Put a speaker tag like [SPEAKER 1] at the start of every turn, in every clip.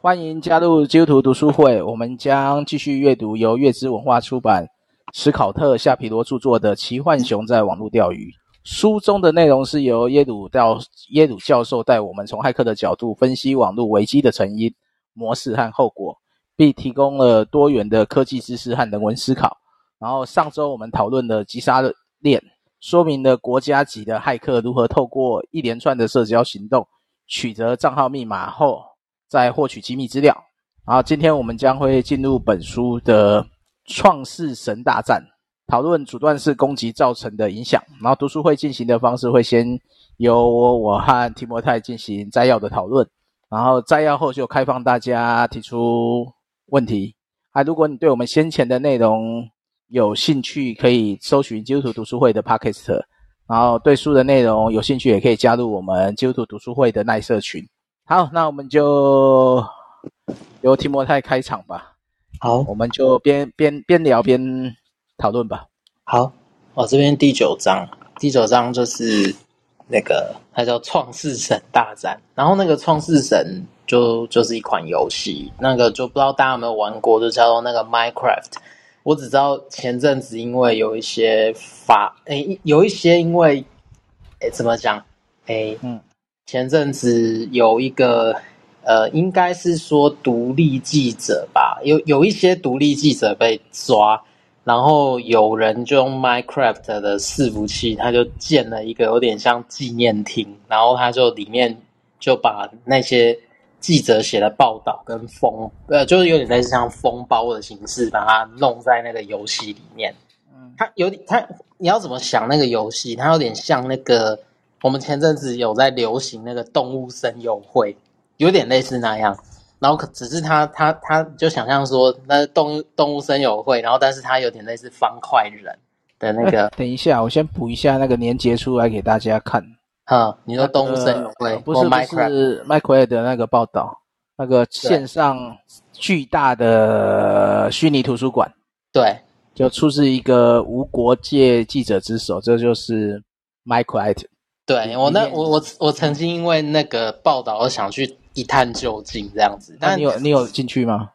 [SPEAKER 1] 欢迎加入基督徒读书会，我们将继续阅读由月之文化出版、史考特·夏皮罗著作的《奇幻熊在网络钓鱼》。书中的内容是由耶鲁教耶鲁教授带我们从骇客的角度分析网络危机的成因、模式和后果，并提供了多元的科技知识和人文思考。然后上周我们讨论了击杀链，说明了国家级的骇客如何透过一连串的社交行动取得账号密码后再获取机密资料。然后今天我们将会进入本书的创世神大战。讨论阻断式攻击造成的影响，然后读书会进行的方式会先由我，我和提摩太进行摘要的讨论，然后摘要后就开放大家提出问题。啊，如果你对我们先前的内容有兴趣，可以搜寻基督徒读书会的 Podcast，然后对书的内容有兴趣，也可以加入我们基督徒读书会的耐社群。好，那我们就由提摩太开场吧。
[SPEAKER 2] 好，
[SPEAKER 1] 我们就边边边聊边。讨论吧。
[SPEAKER 2] 好，我这边第九章，第九章就是那个它叫《创世神大战》，然后那个《创世神》就就是一款游戏，那个就不知道大家有没有玩过，就叫做那个 Minecraft。我只知道前阵子因为有一些法，诶，有一些因为，诶，怎么讲？诶，嗯，前阵子有一个，呃，应该是说独立记者吧，有有一些独立记者被抓。然后有人就用 Minecraft 的伺服器，他就建了一个有点像纪念厅，然后他就里面就把那些记者写的报道跟封，呃，就是有点类似像封包的形式，把它弄在那个游戏里面。嗯，它有点，它你要怎么想那个游戏？它有点像那个我们前阵子有在流行那个动物森友会，有点类似那样。然后可只是他他他就想象说，那动物动物森友会，然后但是他有点类似方块人的那个。
[SPEAKER 1] 等一下，我先补一下那个连结出来给大家看。
[SPEAKER 2] 哈，你说动物森友会，
[SPEAKER 1] 那个、不是不是 Minecraft 的那个报道，那个线上巨大的虚拟图书馆，
[SPEAKER 2] 对，
[SPEAKER 1] 就出自一个无国界记者之手，这就是 Minecraft。
[SPEAKER 2] 对我那我我我曾经因为那个报道而想去。一探究竟这样子，
[SPEAKER 1] 那你有你有进去吗？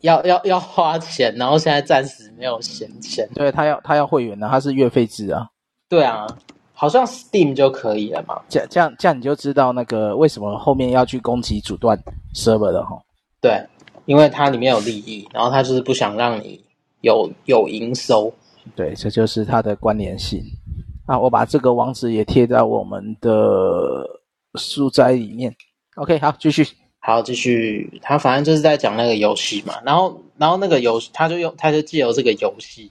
[SPEAKER 2] 要要要花钱，然后现在暂时没有闲钱。
[SPEAKER 1] 对，他要他要会员呢，他是月费制啊。
[SPEAKER 2] 对啊，好像 Steam 就可以了嘛。
[SPEAKER 1] 这这样这样你就知道那个为什么后面要去攻击阻断 server 了哈。
[SPEAKER 2] 对，因为它里面有利益，然后他就是不想让你有有营收。
[SPEAKER 1] 对，这就是它的关联性。啊我把这个网址也贴在我们的书斋里面。OK，好，继续，
[SPEAKER 2] 好，继续。他反正就是在讲那个游戏嘛，然后，然后那个游，他就用，他就借由这个游戏，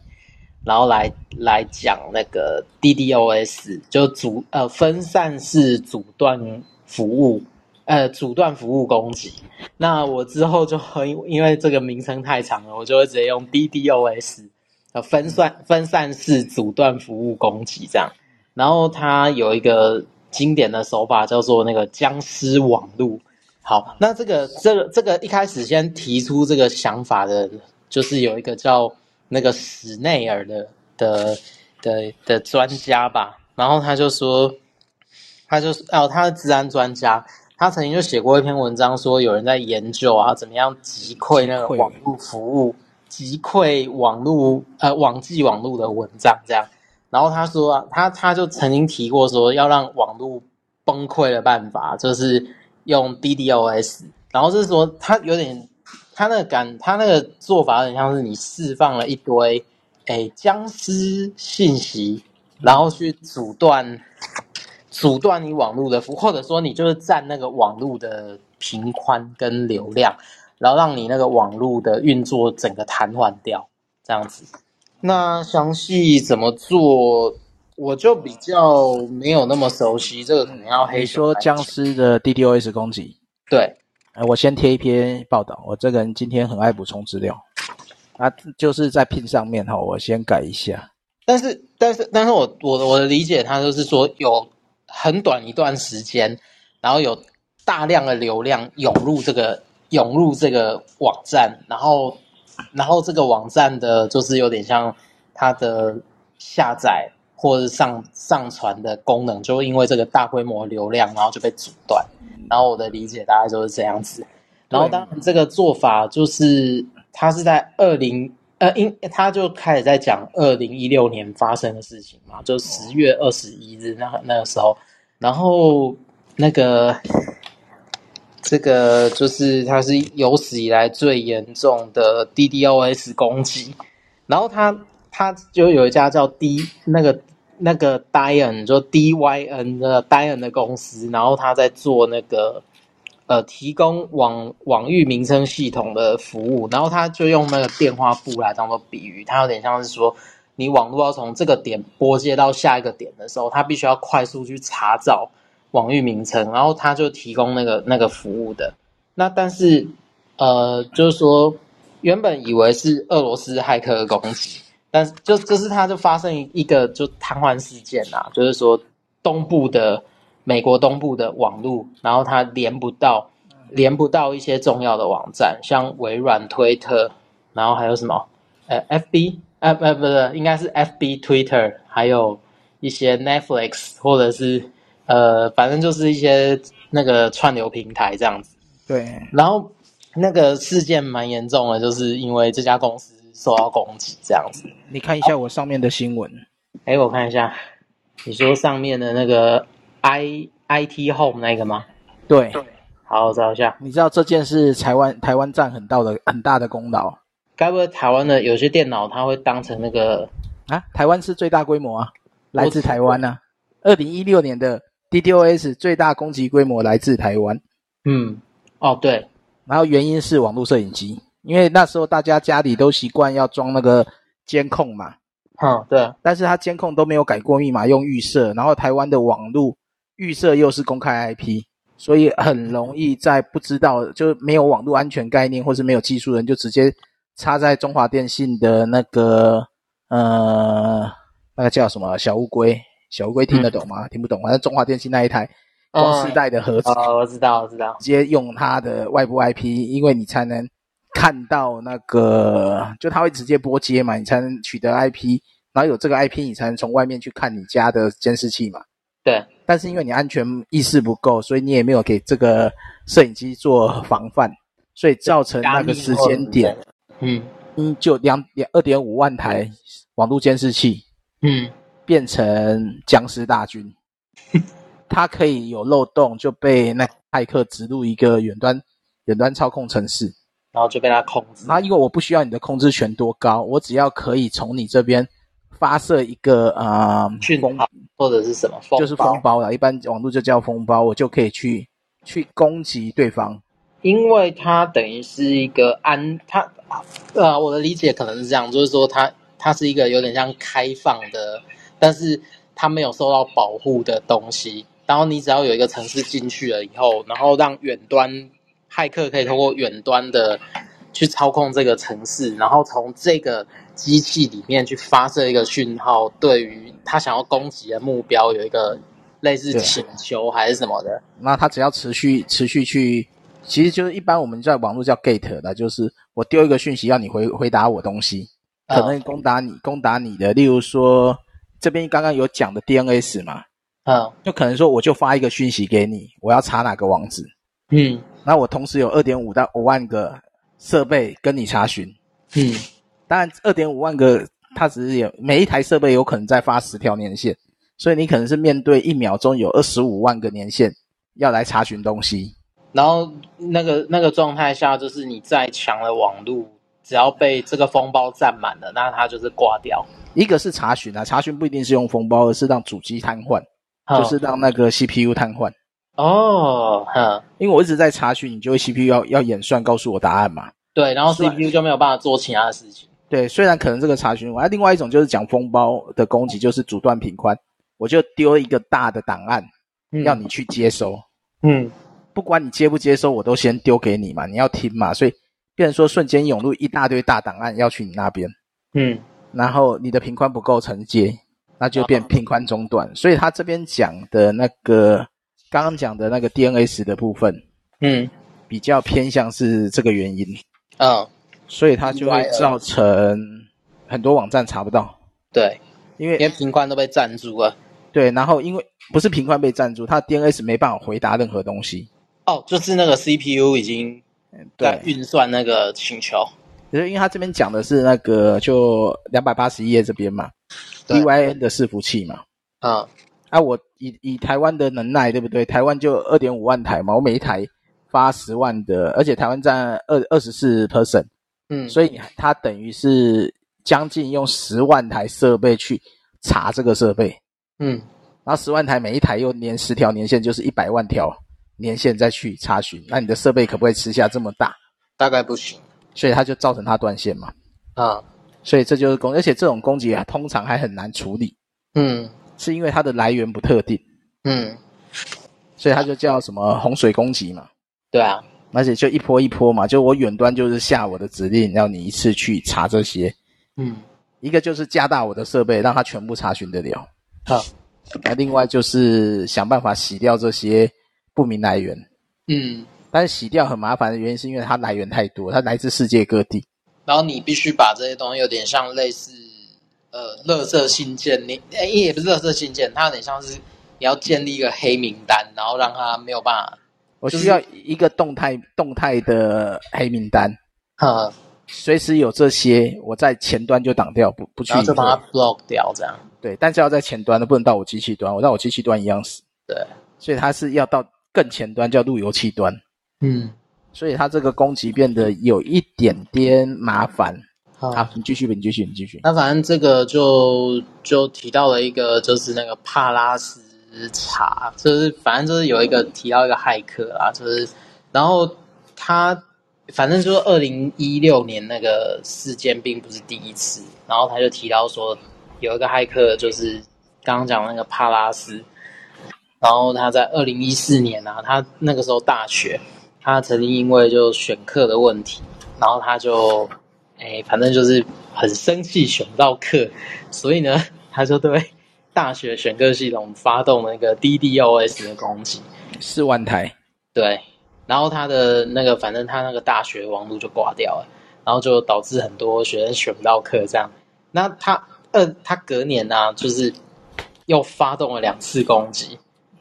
[SPEAKER 2] 然后来来讲那个 DDoS，就阻呃分散式阻断服务，呃阻断服务攻击。那我之后就会因为这个名称太长了，我就会直接用 DDoS，呃分散分散式阻断服务攻击这样。然后它有一个。经典的手法叫做那个僵尸网路。好，那这个这个这个一开始先提出这个想法的，就是有一个叫那个史内尔的的的的专家吧。然后他就说，他就是哦，他是治安专家，他曾经就写过一篇文章，说有人在研究啊，怎么样击溃那个网络服务，击溃网络呃网际网络的文章这样。然后他说，他他就曾经提过说，要让网络崩溃的办法就是用 DDoS。然后是说，他有点，他那个感，他那个做法有点像是你释放了一堆，诶，僵尸信息，然后去阻断，阻断你网络的服，或者说你就是占那个网络的频宽跟流量，然后让你那个网络的运作整个瘫痪掉，这样子。那详细怎么做，我就比较没有那么熟悉。这个可能要黑
[SPEAKER 1] 说僵尸的 DDoS 攻击。
[SPEAKER 2] 对，
[SPEAKER 1] 我先贴一篇报道。我这个人今天很爱补充资料，啊，就是在 Pin 上面哈，我先改一下。
[SPEAKER 2] 但是，但是，但是我我我的理解，它就是说有很短一段时间，然后有大量的流量涌入这个涌入这个网站，然后。然后这个网站的，就是有点像它的下载或者上上传的功能，就因为这个大规模流量，然后就被阻断。然后我的理解大概就是这样子。然后当然这个做法就是他是在二零呃，因他就开始在讲二零一六年发生的事情嘛，就十月二十一日那那个时候，然后那个这个就是它是有史以来最严重的 DDoS 攻击，然后他他就有一家叫 D 那个。那个 Dyn 就 D Y N 的 Dyn 的公司，然后他在做那个呃提供网网域名称系统的服务，然后他就用那个电话簿来当做比喻，它有点像是说你网络要从这个点拨接到下一个点的时候，它必须要快速去查找网域名称，然后他就提供那个那个服务的。那但是呃，就是说原本以为是俄罗斯骇客攻击。但是就就是它就发生一个就瘫痪事件、啊，就是说东部的美国东部的网络，然后它连不到连不到一些重要的网站，像微软、推特，然后还有什么呃 FB 呃呃不是应该是 FB、Twitter，还有一些 Netflix 或者是呃反正就是一些那个串流平台这样子。
[SPEAKER 1] 对，
[SPEAKER 2] 然后那个事件蛮严重的，就是因为这家公司。受到攻击这样子，
[SPEAKER 1] 你看一下我上面的新闻。
[SPEAKER 2] 哎、哦，我看一下，你说上面的那个 i IT Home 那个吗？
[SPEAKER 1] 对，
[SPEAKER 2] 好，我找一下。
[SPEAKER 1] 你知道这件事台湾台湾占很大的很大的功劳。
[SPEAKER 2] 该不会台湾的有些电脑它会当成那个
[SPEAKER 1] 啊？台湾是最大规模啊，来自台湾啊。二零一六年的 DDoS 最大攻击规模来自台湾。
[SPEAKER 2] 嗯，哦对，
[SPEAKER 1] 然后原因是网络摄影机。因为那时候大家家里都习惯要装那个监控嘛，
[SPEAKER 2] 嗯，对，
[SPEAKER 1] 但是他监控都没有改过密码，用预设，然后台湾的网络预设又是公开 IP，所以很容易在不知道就没有网络安全概念或是没有技术人就直接插在中华电信的那个呃那个叫什么小乌龟，小乌龟听得懂吗？嗯、听不懂，反正中华电信那一台光世代的盒子，
[SPEAKER 2] 哦，我知道，我知道，
[SPEAKER 1] 直接用它的外部 IP，因为你才能。看到那个，就它会直接拨接嘛，你才能取得 IP，然后有这个 IP，你才能从外面去看你家的监视器嘛。
[SPEAKER 2] 对。但
[SPEAKER 1] 是因为你安全意识不够，所以你也没有给这个摄影机做防范，所以造成那个时间点，嗯嗯，就两两二点五万台网络监视器，嗯，变成僵尸大军。它可以有漏洞，就被那骇客植入一个远端远端操控程式。
[SPEAKER 2] 然后就被他控制。
[SPEAKER 1] 那因为我不需要你的控制权多高，我只要可以从你这边发射一个呃
[SPEAKER 2] 讯号或者是什么，
[SPEAKER 1] 就是风包了。一般网络就叫风包，我就可以去去攻击对方。
[SPEAKER 2] 因为它等于是一个安，它呃，我的理解可能是这样，就是说它它是一个有点像开放的，但是它没有受到保护的东西。然后你只要有一个城市进去了以后，然后让远端。骇客可以通过远端的去操控这个城市，然后从这个机器里面去发射一个讯号，对于他想要攻击的目标有一个类似请求还是什么的。
[SPEAKER 1] 那他只要持续持续去，其实就是一般我们在网络叫 gate 的，就是我丢一个讯息要你回回答我东西，可能攻打你攻打你的，例如说这边刚刚有讲的 DNS 嘛，嗯，就可能说我就发一个讯息给你，我要查哪个网址，嗯。那我同时有二点五到五万个设备跟你查询，嗯，当然二点五万个它只是有每一台设备有可能再发十条年限，所以你可能是面对一秒钟有二十五万个年限要来查询东西，
[SPEAKER 2] 然后那个那个状态下就是你再强的网络，只要被这个封包占满了，那它就是挂掉。
[SPEAKER 1] 一个是查询啊，查询不一定是用封包，而是让主机瘫痪，哦，就是让那个 CPU 瘫痪。
[SPEAKER 2] 哦，哼，
[SPEAKER 1] 因为我一直在查询，你就会 CPU 要要演算，告诉我答案嘛。
[SPEAKER 2] 对，然后 CPU 就没有办法做其他的事情。
[SPEAKER 1] 对，虽然可能这个查询，完，另外一种就是讲封包的攻击，就是阻断频宽，我就丢一个大的档案，嗯，要你去接收。嗯，不管你接不接收，我都先丢给你嘛，你要听嘛，所以变成说瞬间涌入一大堆大档案要去你那边。嗯，然后你的频宽不够承接，那就变频宽中断。哦，所以他这边讲的那个。刚刚讲的那个 DNS 的部分，嗯，比较偏向是这个原因，嗯，所以它就会造成很多网站查不到，
[SPEAKER 2] 对，
[SPEAKER 1] 因为
[SPEAKER 2] 连频宽都被占住了，
[SPEAKER 1] 对，然后因为不是频宽被占住，它 DNS 没办法回答任何东西，
[SPEAKER 2] 哦，就是那个 CPU 已经在运算那个请求。
[SPEAKER 1] 就是因为他这边讲的是那个就两百八十一页这边嘛，DYN 的伺服器嘛。
[SPEAKER 2] 嗯，
[SPEAKER 1] 啊，我以以台湾的能耐，对不对？台湾就二点五万台嘛，我每一台发十万的，而且台湾占二二十四 percent，
[SPEAKER 2] 嗯，
[SPEAKER 1] 所以它等于是将近用十万台设备去查这个设备，
[SPEAKER 2] 嗯，
[SPEAKER 1] 然后十万台每一台又连十条年线，就是一百万条年线再去查询，那你的设备可不可以吃下这么大？
[SPEAKER 2] 大概不行。
[SPEAKER 1] 所以它就造成它断线嘛，
[SPEAKER 2] 啊，
[SPEAKER 1] 所以这就是攻，而且这种攻击啊，通常还很难处理，
[SPEAKER 2] 嗯，
[SPEAKER 1] 是因为它的来源不特定，
[SPEAKER 2] 嗯，
[SPEAKER 1] 所以它就叫什么洪水攻击嘛，
[SPEAKER 2] 对啊，
[SPEAKER 1] 而且就一波一波嘛，就我远端就是下我的指令，要你一次去查这些，
[SPEAKER 2] 嗯，
[SPEAKER 1] 一个就是加大我的设备，让它全部查询得了，
[SPEAKER 2] 好，
[SPEAKER 1] 那另外就是想办法洗掉这些不明来源，
[SPEAKER 2] 嗯。
[SPEAKER 1] 但是洗掉很麻烦的原因，是因为它来源太多，它来自世界各地。
[SPEAKER 2] 然后你必须把这些东西有点像类似，呃，垃圾信件，你诶也不是垃圾信件，它有点像是你要建立一个黑名单，然后让它没有办法。
[SPEAKER 1] 我需要一个动态、就是、动态的黑名单，
[SPEAKER 2] 哈，
[SPEAKER 1] 随时有这些，我在前端就挡掉，不不去。
[SPEAKER 2] 然后就把它 block 掉，这样。
[SPEAKER 1] 对，但是要在前端的，不能到我机器端，我到我机器端一样死。
[SPEAKER 2] 对，
[SPEAKER 1] 所以它是要到更前端，叫路由器端。
[SPEAKER 2] 嗯，
[SPEAKER 1] 所以它这个攻击变得有一点点麻烦。
[SPEAKER 2] 好，
[SPEAKER 1] 好，你继续吧，你继续，你继续。
[SPEAKER 2] 那反正这个就就提到了一个，就是那个帕拉斯查，就是反正就是有一个提到一个骇客啦，就是然后他反正就是二零一六年那个事件并不是第一次，然后他就提到说有一个骇客，就是刚刚讲那个帕拉斯，然后他在二零一四年啊，他那个时候大学。他曾经因为就选课的问题，然后他就，哎，反正就是很生气选不到课，所以呢，他就对大学选课系统发动了一个 DDoS 的攻击，
[SPEAKER 1] 四万台，
[SPEAKER 2] 对，然后他的那个反正他那个大学网络就挂掉了，然后就导致很多学生选不到课这样。那他呃，他隔年呢、啊，就是又发动了两次攻击，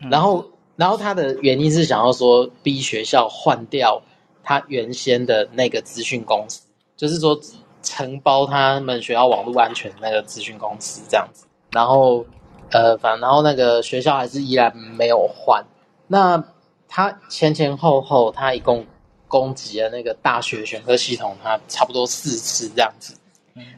[SPEAKER 2] 然后。然后他的原因是想要说逼学校换掉他原先的那个资讯公司，就是说承包他们学校网络安全的那个资讯公司这样子。然后呃，反正然后那个学校还是依然没有换。那他前前后后他一共攻击了那个大学选科系统，他差不多四次这样子。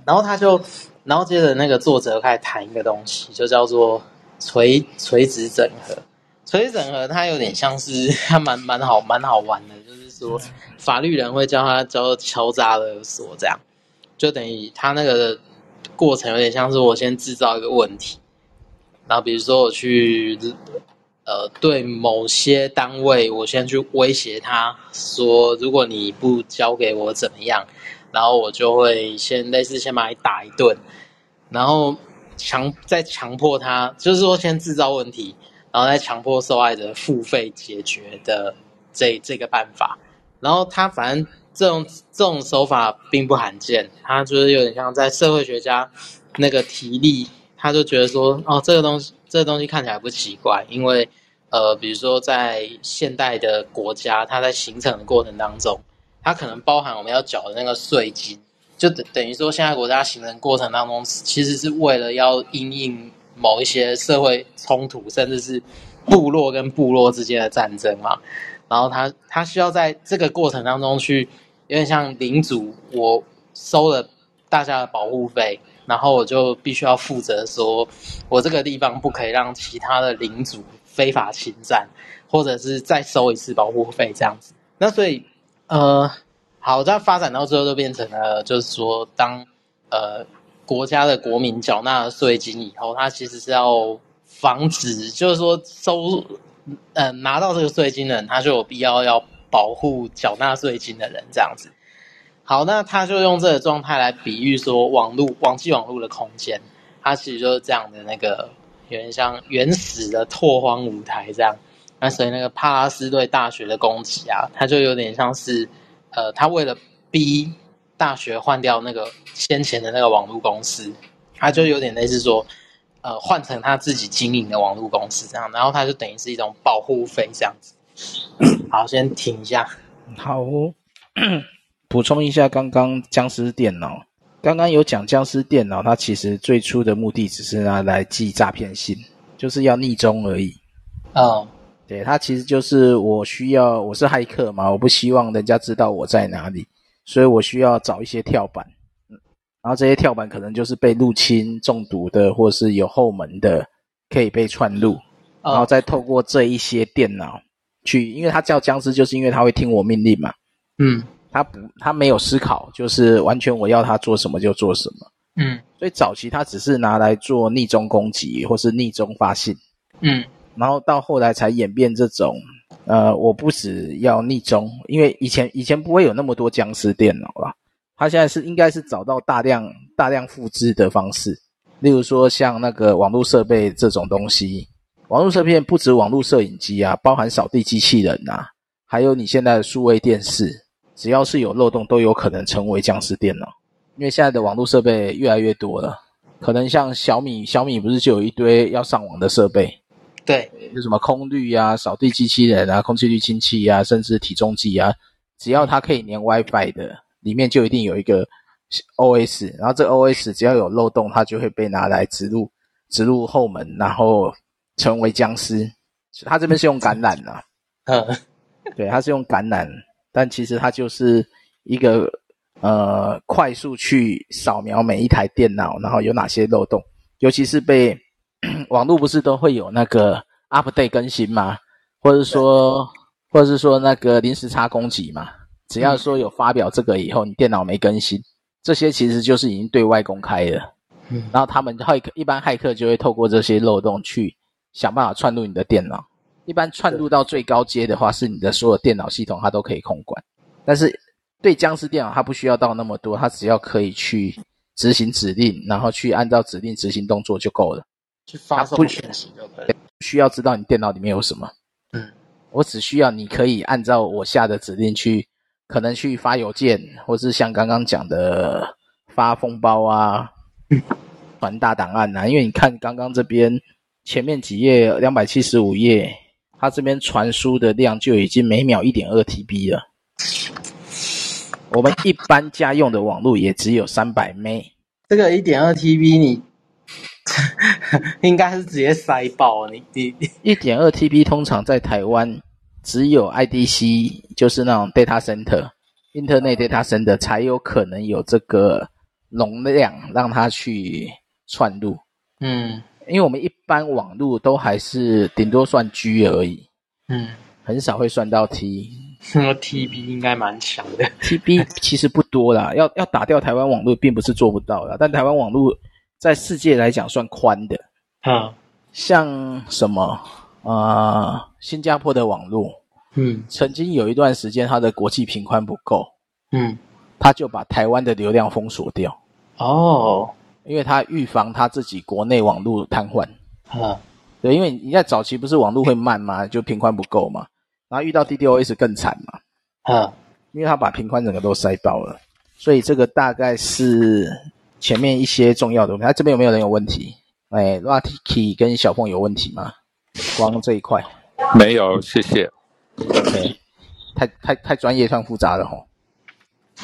[SPEAKER 2] 然后他就，然后接着那个作者开始谈一个东西，就叫做垂垂直整合。垂直整合，它有点像是，它蛮蛮好，蛮好玩的。就是说，法律人会叫它叫敲诈勒索，这样就等于它那个过程有点像是我先制造一个问题，然后比如说我去呃对某些单位，我先去威胁他说，如果你不交给我怎么样，然后我就会先类似先把你打一顿，然后强再强迫他，就是说先制造问题。然后再强迫受害者付费解决的这这个办法，然后他反正这种这种手法并不罕见，他就是有点像在社会学家那个提例，他就觉得说，哦，这个东西这个东西看起来不奇怪，因为呃，比如说在现代的国家，它在形成的过程当中，它可能包含我们要缴的那个税金，就等等于说现在国家形成过程当中，其实是为了要因应。某一些社会冲突，甚至是部落跟部落之间的战争嘛，然后他他需要在这个过程当中去，有点像领主，我收了大家的保护费，然后我就必须要负责说，我这个地方不可以让其他的领主非法侵占，或者是再收一次保护费这样子。那所以，呃，好，这样发展到最后就变成了，就是说，当呃。国家的国民缴纳了税金以后，他其实是要防止，就是说收，呃，拿到这个税金的人，他就有必要要保护缴纳税金的人，这样子。好，那他就用这个状态来比喻说，网络、网际网络的空间，它其实就是这样的那个，有点像原始的拓荒舞台这样。那所以那个帕拉斯对大学的攻击啊，他就有点像是，呃，他为了逼。大学换掉那个先前的那个网络公司，他就有点类似说，呃，换成他自己经营的网络公司这样，然后他就等于是一种保护费这样子。好，先停一下。
[SPEAKER 1] 好哦，补充一下，刚刚僵尸电脑，刚刚有讲僵尸电脑，它其实最初的目的只是拿来寄诈骗信，就是要逆中而已。
[SPEAKER 2] 哦，
[SPEAKER 1] 对，它其实就是我需要，我是骇客嘛，我不希望人家知道我在哪里，所以我需要找一些跳板，嗯，然后这些跳板可能就是被入侵、中毒的，或是有后门的，可以被串入，然后再透过这一些电脑去，因为它叫僵尸，就是因为它会听我命令嘛，
[SPEAKER 2] 嗯。
[SPEAKER 1] 他不，他没有思考，就是完全我要他做什么就做什么。
[SPEAKER 2] 嗯，
[SPEAKER 1] 所以早期他只是拿来做逆中攻击或是逆中发信。
[SPEAKER 2] 嗯，
[SPEAKER 1] 然后到后来才演变这种，呃，我不只要逆中，因为以前以前不会有那么多僵尸电脑啦。他现在是应该是找到大量大量复制的方式，例如说像那个网络设备这种东西，网络设备不止网络摄影机啊，包含扫地机器人啊，还有你现在的数位电视。只要是有漏洞，都有可能成为僵尸电脑。因为现在的网络设备越来越多了，可能像小米，小米不是就有一堆要上网的设备？
[SPEAKER 2] 对，
[SPEAKER 1] 有什么空滤啊、扫地机器人啊、空气滤清器啊，甚至体重计啊，只要它可以连 WiFi 的，里面就一定有一个 OS。然后这 OS 只要有漏洞，它就会被拿来植入植入后门，然后成为僵尸。它这边是用感染的，
[SPEAKER 2] 嗯，
[SPEAKER 1] 对，它是用感染。但其实它就是一个呃，快速去扫描每一台电脑，然后有哪些漏洞，尤其是被 网络不是都会有那个 update 更新吗？或者说，或者是说那个临时差攻击嘛？只要说有发表这个以后，你电脑没更新，这些其实就是已经对外公开了。嗯，然后他们骇客一般骇客就会透过这些漏洞去想办法串入你的电脑。一般串入到最高阶的话，是你的所有电脑系统它都可以控管。但是对僵尸电脑，它不需要到那么多，它只要可以去执行指令，然后去按照指令执行动作就够了。
[SPEAKER 2] 去发送讯息就可以。
[SPEAKER 1] 不需要知道你电脑里面有什么。
[SPEAKER 2] 嗯，我
[SPEAKER 1] 只需要你可以按照我下的指令去，可能去发邮件，或是像刚刚讲的发封包啊，传大档案啊。因为你看刚刚这边前面几页，两百七十五页。它这边传输的量就已经每秒一点二 TB 了，我们一般家用的网络也只有三百 M。
[SPEAKER 2] 这个一点二 TB 你 应该是直接塞爆你你
[SPEAKER 1] 一点二 TB 通常在台湾只有 IDC，就是那种 data center、Internet data center 才有可能有这个容量让它去串入。
[SPEAKER 2] 嗯。
[SPEAKER 1] 因为我们一般网络都还是顶多算 G 而已，
[SPEAKER 2] 嗯，
[SPEAKER 1] 很少会算到 T。
[SPEAKER 2] 那 TB 应该蛮强的
[SPEAKER 1] ，TB 其实不多啦，要要打掉台湾网络并不是做不到的，但台湾网络在世界来讲算宽的。
[SPEAKER 2] 啊，
[SPEAKER 1] 像什么啊、呃，新加坡的网络，
[SPEAKER 2] 嗯，
[SPEAKER 1] 曾经有一段时间它的国际频宽不够，
[SPEAKER 2] 嗯，
[SPEAKER 1] 他就把台湾的流量封锁掉。
[SPEAKER 2] 哦。
[SPEAKER 1] 因为他预防他自己国内网络瘫痪，
[SPEAKER 2] 啊，
[SPEAKER 1] 对，因为你在早期不是网络会慢吗？就频宽不够嘛，然后遇到 DDoS 更惨嘛，
[SPEAKER 2] 啊，
[SPEAKER 1] 因为他把频宽整个都塞爆了，所以这个大概是前面一些重要的问题。他这边有没有人有问题？哎，Lucky 跟小凤有问题吗？光这一块
[SPEAKER 3] 没有，谢谢。
[SPEAKER 1] OK，太太太专业，太复杂了吼。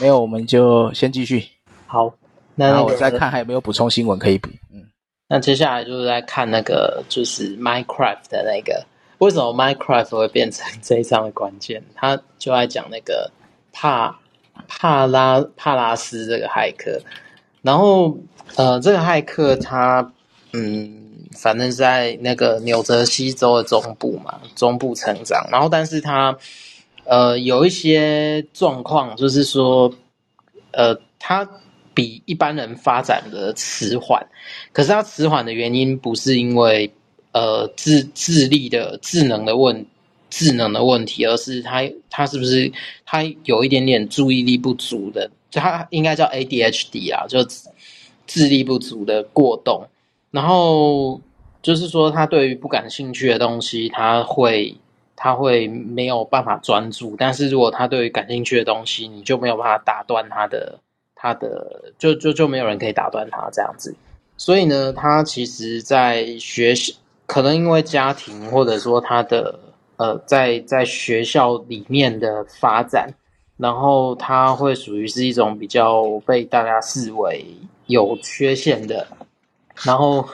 [SPEAKER 1] 没有，我们就先继续。
[SPEAKER 2] 好。那，
[SPEAKER 1] 我再看还有没有补充新闻可以补。嗯，
[SPEAKER 2] 那接下来就是在看那个就是 Minecraft 的那个，为什么 Minecraft 会变成这一章的关键？他就在讲那个帕帕拉帕拉斯这个骇客，然后呃，这个骇客他嗯，反正在那个纽泽西州的中部嘛，中部成长，然后但是他呃有一些状况，就是说呃他。比一般人发展的迟缓，可是他迟缓的原因不是因为呃智智力的智能的问智能的问题，而是他他是不是他有一点点注意力不足的，就他应该叫 ADHD 啊，就智力不足的过动。然后就是说，他对于不感兴趣的东西，他会他会没有办法专注，但是如果他对于感兴趣的东西，你就没有办法打断他的。他的就就就没有人可以打断他这样子，所以呢，他其实，在学习可能因为家庭或者说他的呃，在在学校里面的发展，然后它会属于是一种比较被大家视为有缺陷的，然后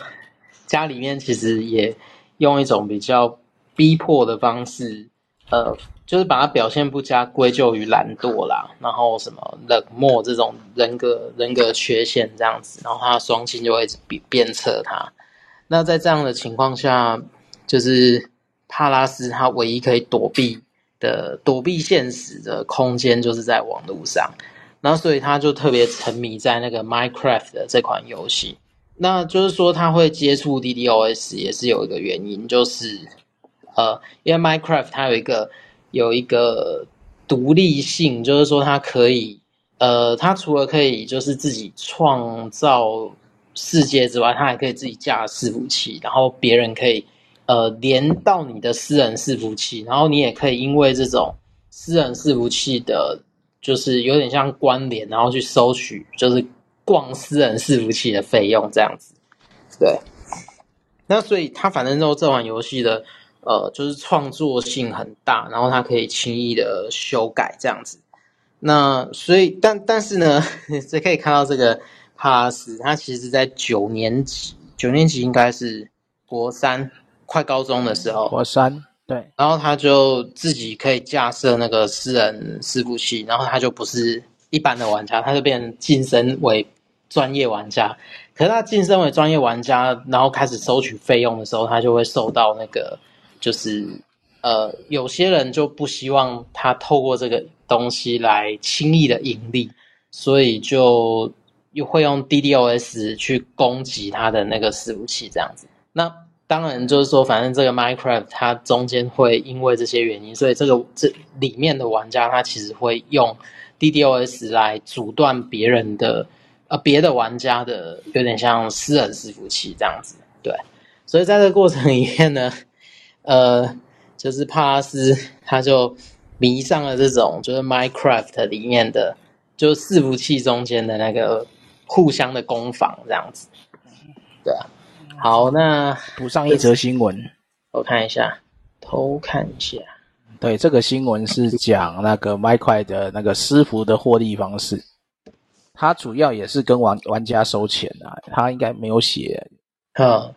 [SPEAKER 2] 家里面其实也用一种比较逼迫的方式，呃，就是把它表现不佳归咎于懒惰啦，然后什么冷漠这种人格人格缺陷这样子，然后他的双亲就会一直鞭鞭策他。那在这样的情况下，就是帕拉斯他唯一可以躲避的躲避现实的空间，就是在网络上。然后所以他就特别沉迷在那个 Minecraft 的这款游戏。那就是说他会接触 DDoS 也是有一个原因，就是呃，因为 Minecraft 它有一个有一个独立性，就是说它可以呃，它除了可以就是自己创造。世界之外，他还可以自己架伺服器，然后别人可以呃连到你的私人伺服器，然后你也可以因为这种私人伺服器的，就是有点像关联，然后去收取就是逛私人伺服器的费用这样子。对，那所以他反正就这款游戏的呃就是创作性很大，然后他可以轻易的修改这样子。那所以但但是呢，这可以看到这个。帕拉斯，他其实，在九年级，九年级应该是国三，快高中的时候。
[SPEAKER 1] 我三，对。
[SPEAKER 2] 然后他就自己可以架设那个私人伺服器，然后他就不是一般的玩家，他就变晋升为专业玩家。可是他晋升为专业玩家，然后开始收取费用的时候，他就会受到那个，就是呃，有些人就不希望他透过这个东西来轻易的盈利，所以就。又会用 DDoS 去攻击他的那个伺服器，这样子。那当然就是说，反正这个 Minecraft 它中间会因为这些原因，所以这个这里面的玩家他其实会用 DDoS 来阻断别人的呃别的玩家的，有点像私人伺服器这样子。对，所以在这个过程里面呢，呃，就是帕拉斯他就迷上了这种就是 Minecraft 里面的，就伺服器中间的那个。互相的攻防这样子，对啊。好，那
[SPEAKER 1] 补上一则新闻，
[SPEAKER 2] 我看一下，偷看一下。
[SPEAKER 1] 对，这个新闻是讲那个 Minecraft 的那个私服的获利方式。它主要也是跟玩玩家收钱啊，他应该没有写。
[SPEAKER 2] 嗯，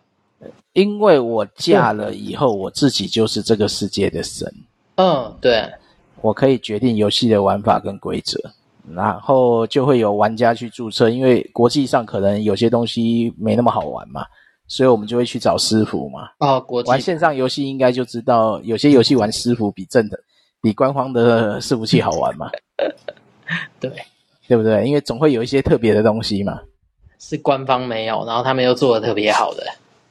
[SPEAKER 1] 因为我嫁了以后，我自己就是这个世界的神。
[SPEAKER 2] 嗯，对，
[SPEAKER 1] 我可以决定游戏的玩法跟规则。然后就会有玩家去注册，因为国际上可能有些东西没那么好玩嘛，所以我们就会去找师傅嘛。
[SPEAKER 2] 哦，国际
[SPEAKER 1] 玩线上游戏应该就知道，有些游戏玩私服比正的、比官方的 伺服器好玩嘛。
[SPEAKER 2] 对，
[SPEAKER 1] 对不对？因为总会有一些特别的东西嘛，
[SPEAKER 2] 是官方没有，然后他们又做的特别好的。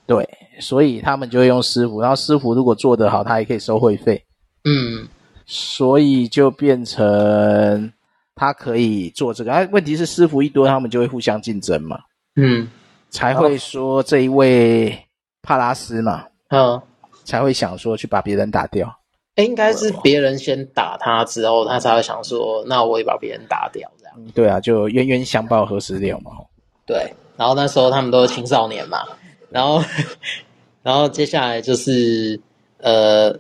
[SPEAKER 1] 对，所以他们就会用私服，然后师傅如果做得好，他还可以收会费。
[SPEAKER 2] 嗯，
[SPEAKER 1] 所以就变成。他可以做这个，啊，问题是师傅一多，他们就会互相竞争嘛，
[SPEAKER 2] 嗯，
[SPEAKER 1] 才会说这一位帕拉斯嘛，
[SPEAKER 2] 嗯，
[SPEAKER 1] 才会想说去把别人打掉。
[SPEAKER 2] 欸，应该是别人先打他之后，他才会想说，那我也把别人打掉，这样。
[SPEAKER 1] 对啊，就冤冤相报何时了嘛。
[SPEAKER 2] 对，然后那时候他们都是青少年嘛，然后，然后接下来就是，呃，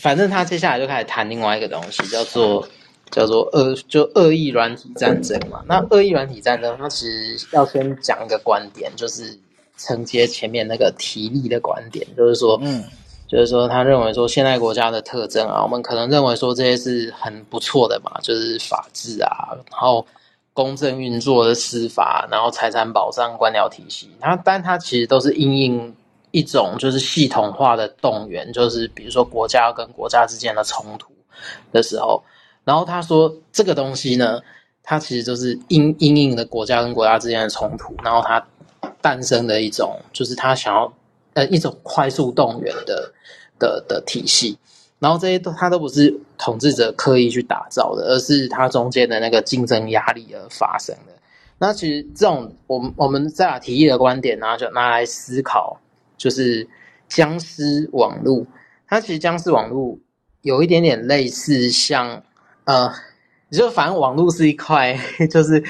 [SPEAKER 2] 反正他接下来就开始谈另外一个东西，叫做。叫做恶就恶意软体战争嘛，那恶意软体战争，它其实要先讲一个观点，就是承接前面那个提力的观点，就是说，嗯，就是说他认为说现代国家的特征啊，我们可能认为说这些是很不错的嘛，就是法治啊，然后公正运作的司法，然后财产保障、官僚体系，它但它其实都是因应一种就是系统化的动员，就是比如说国家跟国家之间的冲突的时候。然后他说，这个东西呢，它其实就是因因应的国家跟国家之间的冲突，然后它诞生的一种，就是他想要呃一种快速动员的的的体系。然后这些都它都不是统治者刻意去打造的，而是它中间的那个竞争压力而发生的。那其实这种我们我们再把提议的观点呢，就拿来思考，就是僵尸网络。它其实僵尸网络有一点点类似像。呃，你就反正网络是一块，就是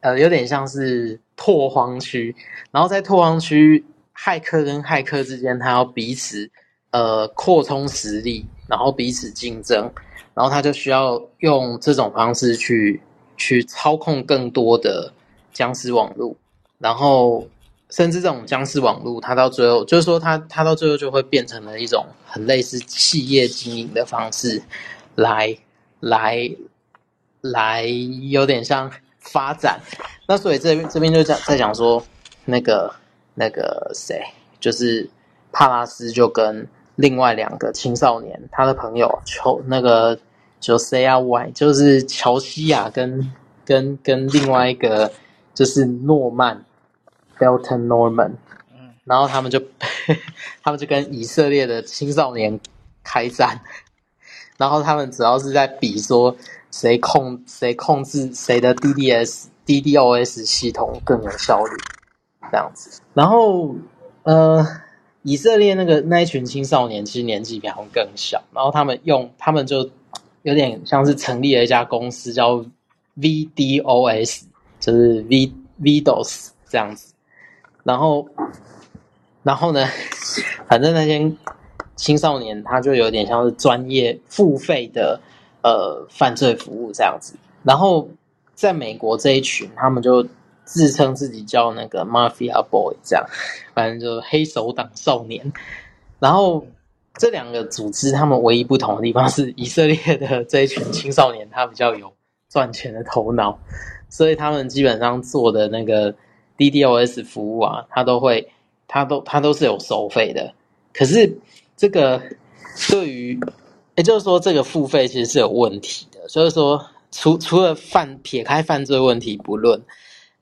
[SPEAKER 2] 呃，有点像是拓荒区，然后在拓荒区，骇客跟骇客之间，他要彼此呃扩充实力，然后彼此竞争，然后他就需要用这种方式去去操控更多的僵尸网络，然后甚至这种僵尸网络，它到最后就是说它，它它到最后就会变成了一种很类似企业经营的方式，来来来，有点像发展。那所以这边这边就讲在讲说，那个那个谁，就是帕拉斯就跟。另外两个青少年，他的朋友乔那个 Josiah White，就是乔西亚跟跟跟另外一个就是诺曼 Dalton Norman，嗯，然后他们就 他们就跟以色列的青少年开战，然后他们主要是在比说谁控谁控制谁的 DDS DDoS 系统更有效率这样子，然后呃。以色列那个那一群青少年其实年纪比他们更小，然后他们用他们就有点像是成立了一家公司叫 VDOS，就是 V VDOS 这样子，然后然后呢，反正那天青少年他就有点像是专业付费的呃犯罪服务这样子，然后在美国这一群他们就。自称自己叫那个 Mafia Boy，这样，反正就是黑手党少年。然后这两个组织，他们唯一不同的地方是，以色列的这一群青少年，他比较有赚钱的头脑，所以他们基本上做的那个 DDoS 服务啊，他都会，他都他都是有收费的。可是这个对于，也就是说，这个付费其实是有问题的。所以说，除除了犯撇开犯罪问题不论。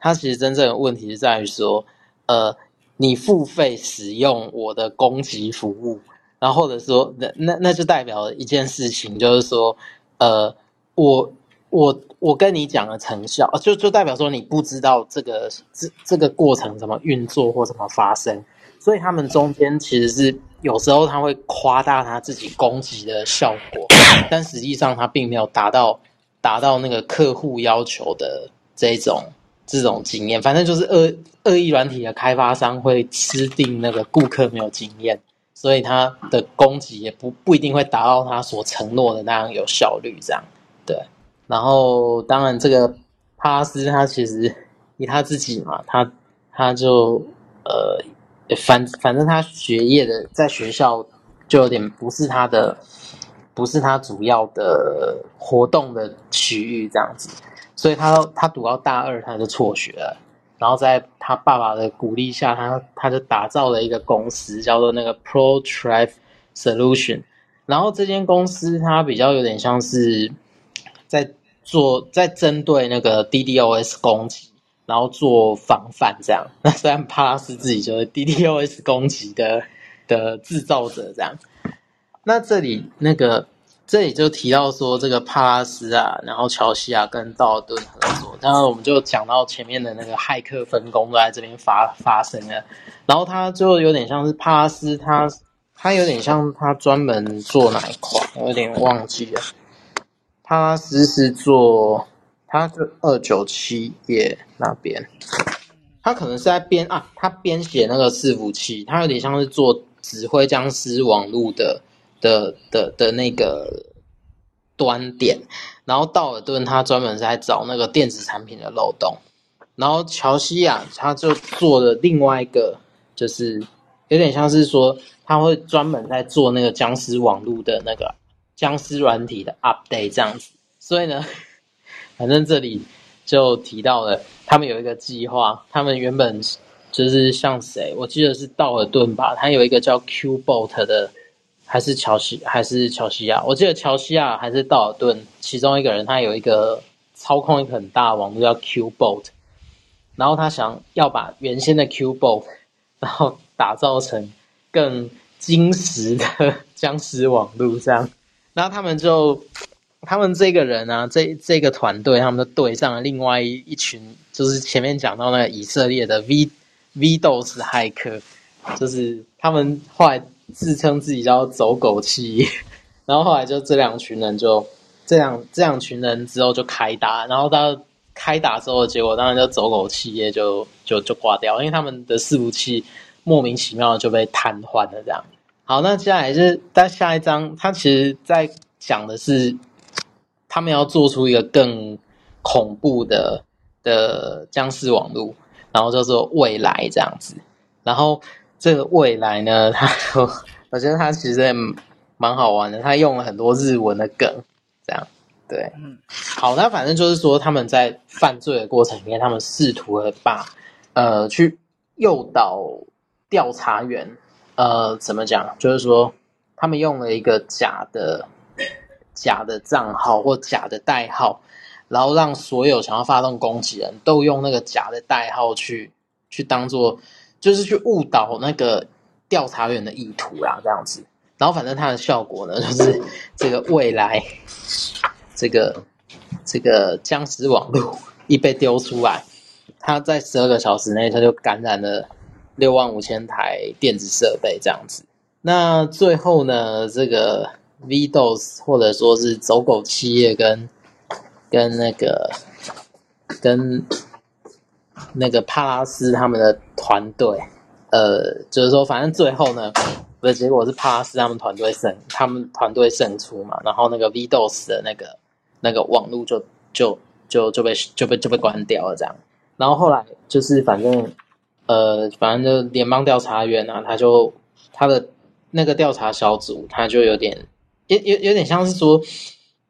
[SPEAKER 2] 它其实真正的问题是在于说，呃，你付费使用我的攻击服务，然后或者说，那那那就代表一件事情，就是说，呃，我我我跟你讲的成效，就就代表说你不知道这个这这个过程怎么运作或怎么发生，所以他们中间其实是有时候他会夸大他自己攻击的效果，但实际上他并没有达到达到那个客户要求的这种。这种经验，反正就是恶恶意软体的开发商会吃定那个顾客没有经验，所以他的攻击也不不一定会达到他所承诺的那样有效率。这样对，然后当然这个帕拉斯他其实以他自己嘛，他他就呃反反正他学业的在学校就有点不是他的不是他主要的活动的区域这样子。所以他他读到大二他就辍学了，然后在他爸爸的鼓励下，他他就打造了一个公司，叫做那个 ProTrieve Solution。然后这间公司它比较有点像是在做在针对那个 DDoS 攻击，然后做防范这样。那 虽然帕拉斯自己就是 DDoS 攻击的的制造者这样，那这里那个。这里就提到说，这个帕拉斯啊，然后乔西啊跟道尔顿合作，然后我们就讲到前面的那个骇客分工都在这边发发生了，然后他就有点像是帕拉斯他，他有点像他专门做哪一块，我有点忘记了。帕拉斯是做，他是二九七页那边，他可能是在编啊，他编写那个伺服器，他有点像是做指挥僵尸网络的。的的的那个端点，然后道尔顿他专门在找那个电子产品的漏洞，然后乔西亚他就做了另外一个，就是有点像是说他会专门在做那个僵尸网络的那个僵尸软体的 update 这样子，所以呢，反正这里就提到了他们有一个计划，他们原本就是像谁，我记得是道尔顿吧，他有一个叫 Qbot 的。还是乔西还是乔西亚？我记得乔西亚还是道尔顿，其中一个人他有一个操控一个很大的网络叫 Qbot，然后他想要把原先的 Qbot，然后打造成更精实的 僵尸网络这样。然后他们就他们这个人啊，这这个团队，他们就对上了另外一一群，就是前面讲到那个以色列的 V VDOS 骇客，就是他们后来。自称自己叫走狗企业，然后后来就这两群人就这样这两群人之后就开打，然后到开打之后的结果，当然就走狗企业就就就挂掉，因为他们的伺服器莫名其妙就被瘫痪了。这样，好，那接下来是在下一章，他其实在讲的是他们要做出一个更恐怖的的僵尸网络，然后叫做未来这样子。然后这个未来呢，他说，我觉得他其实蛮好玩的，他用了很多日文的梗，这样对，嗯，好，那反正就是说他们在犯罪的过程里面，他们试图的把呃去诱导调查员，呃，怎么讲？就是说他们用了一个假的。假的账号或假的代号，然后让所有想要发动攻击人都用那个假的代号去去当做，就是去误导那个调查员的意图啦，这样子。然后反正它的效果呢，就是这个未来这个这个僵尸网络一被丢出来，它在十二个小时内，它就感染了六万五千台电子设备这样子。那最后呢，这个。VDOS 或者说是走狗企业跟跟那个跟那个帕拉斯他们的团队，呃，就是说，反正最后呢，的结果是帕拉斯他们团队胜，他们团队胜出嘛，然后那个 VDOS 的那个那个网络就就就就被就被就被关掉了这样，然后后来就是反正呃，反正就联邦调查员啊，他就他的那个调查小组他就有点。有有点像是说，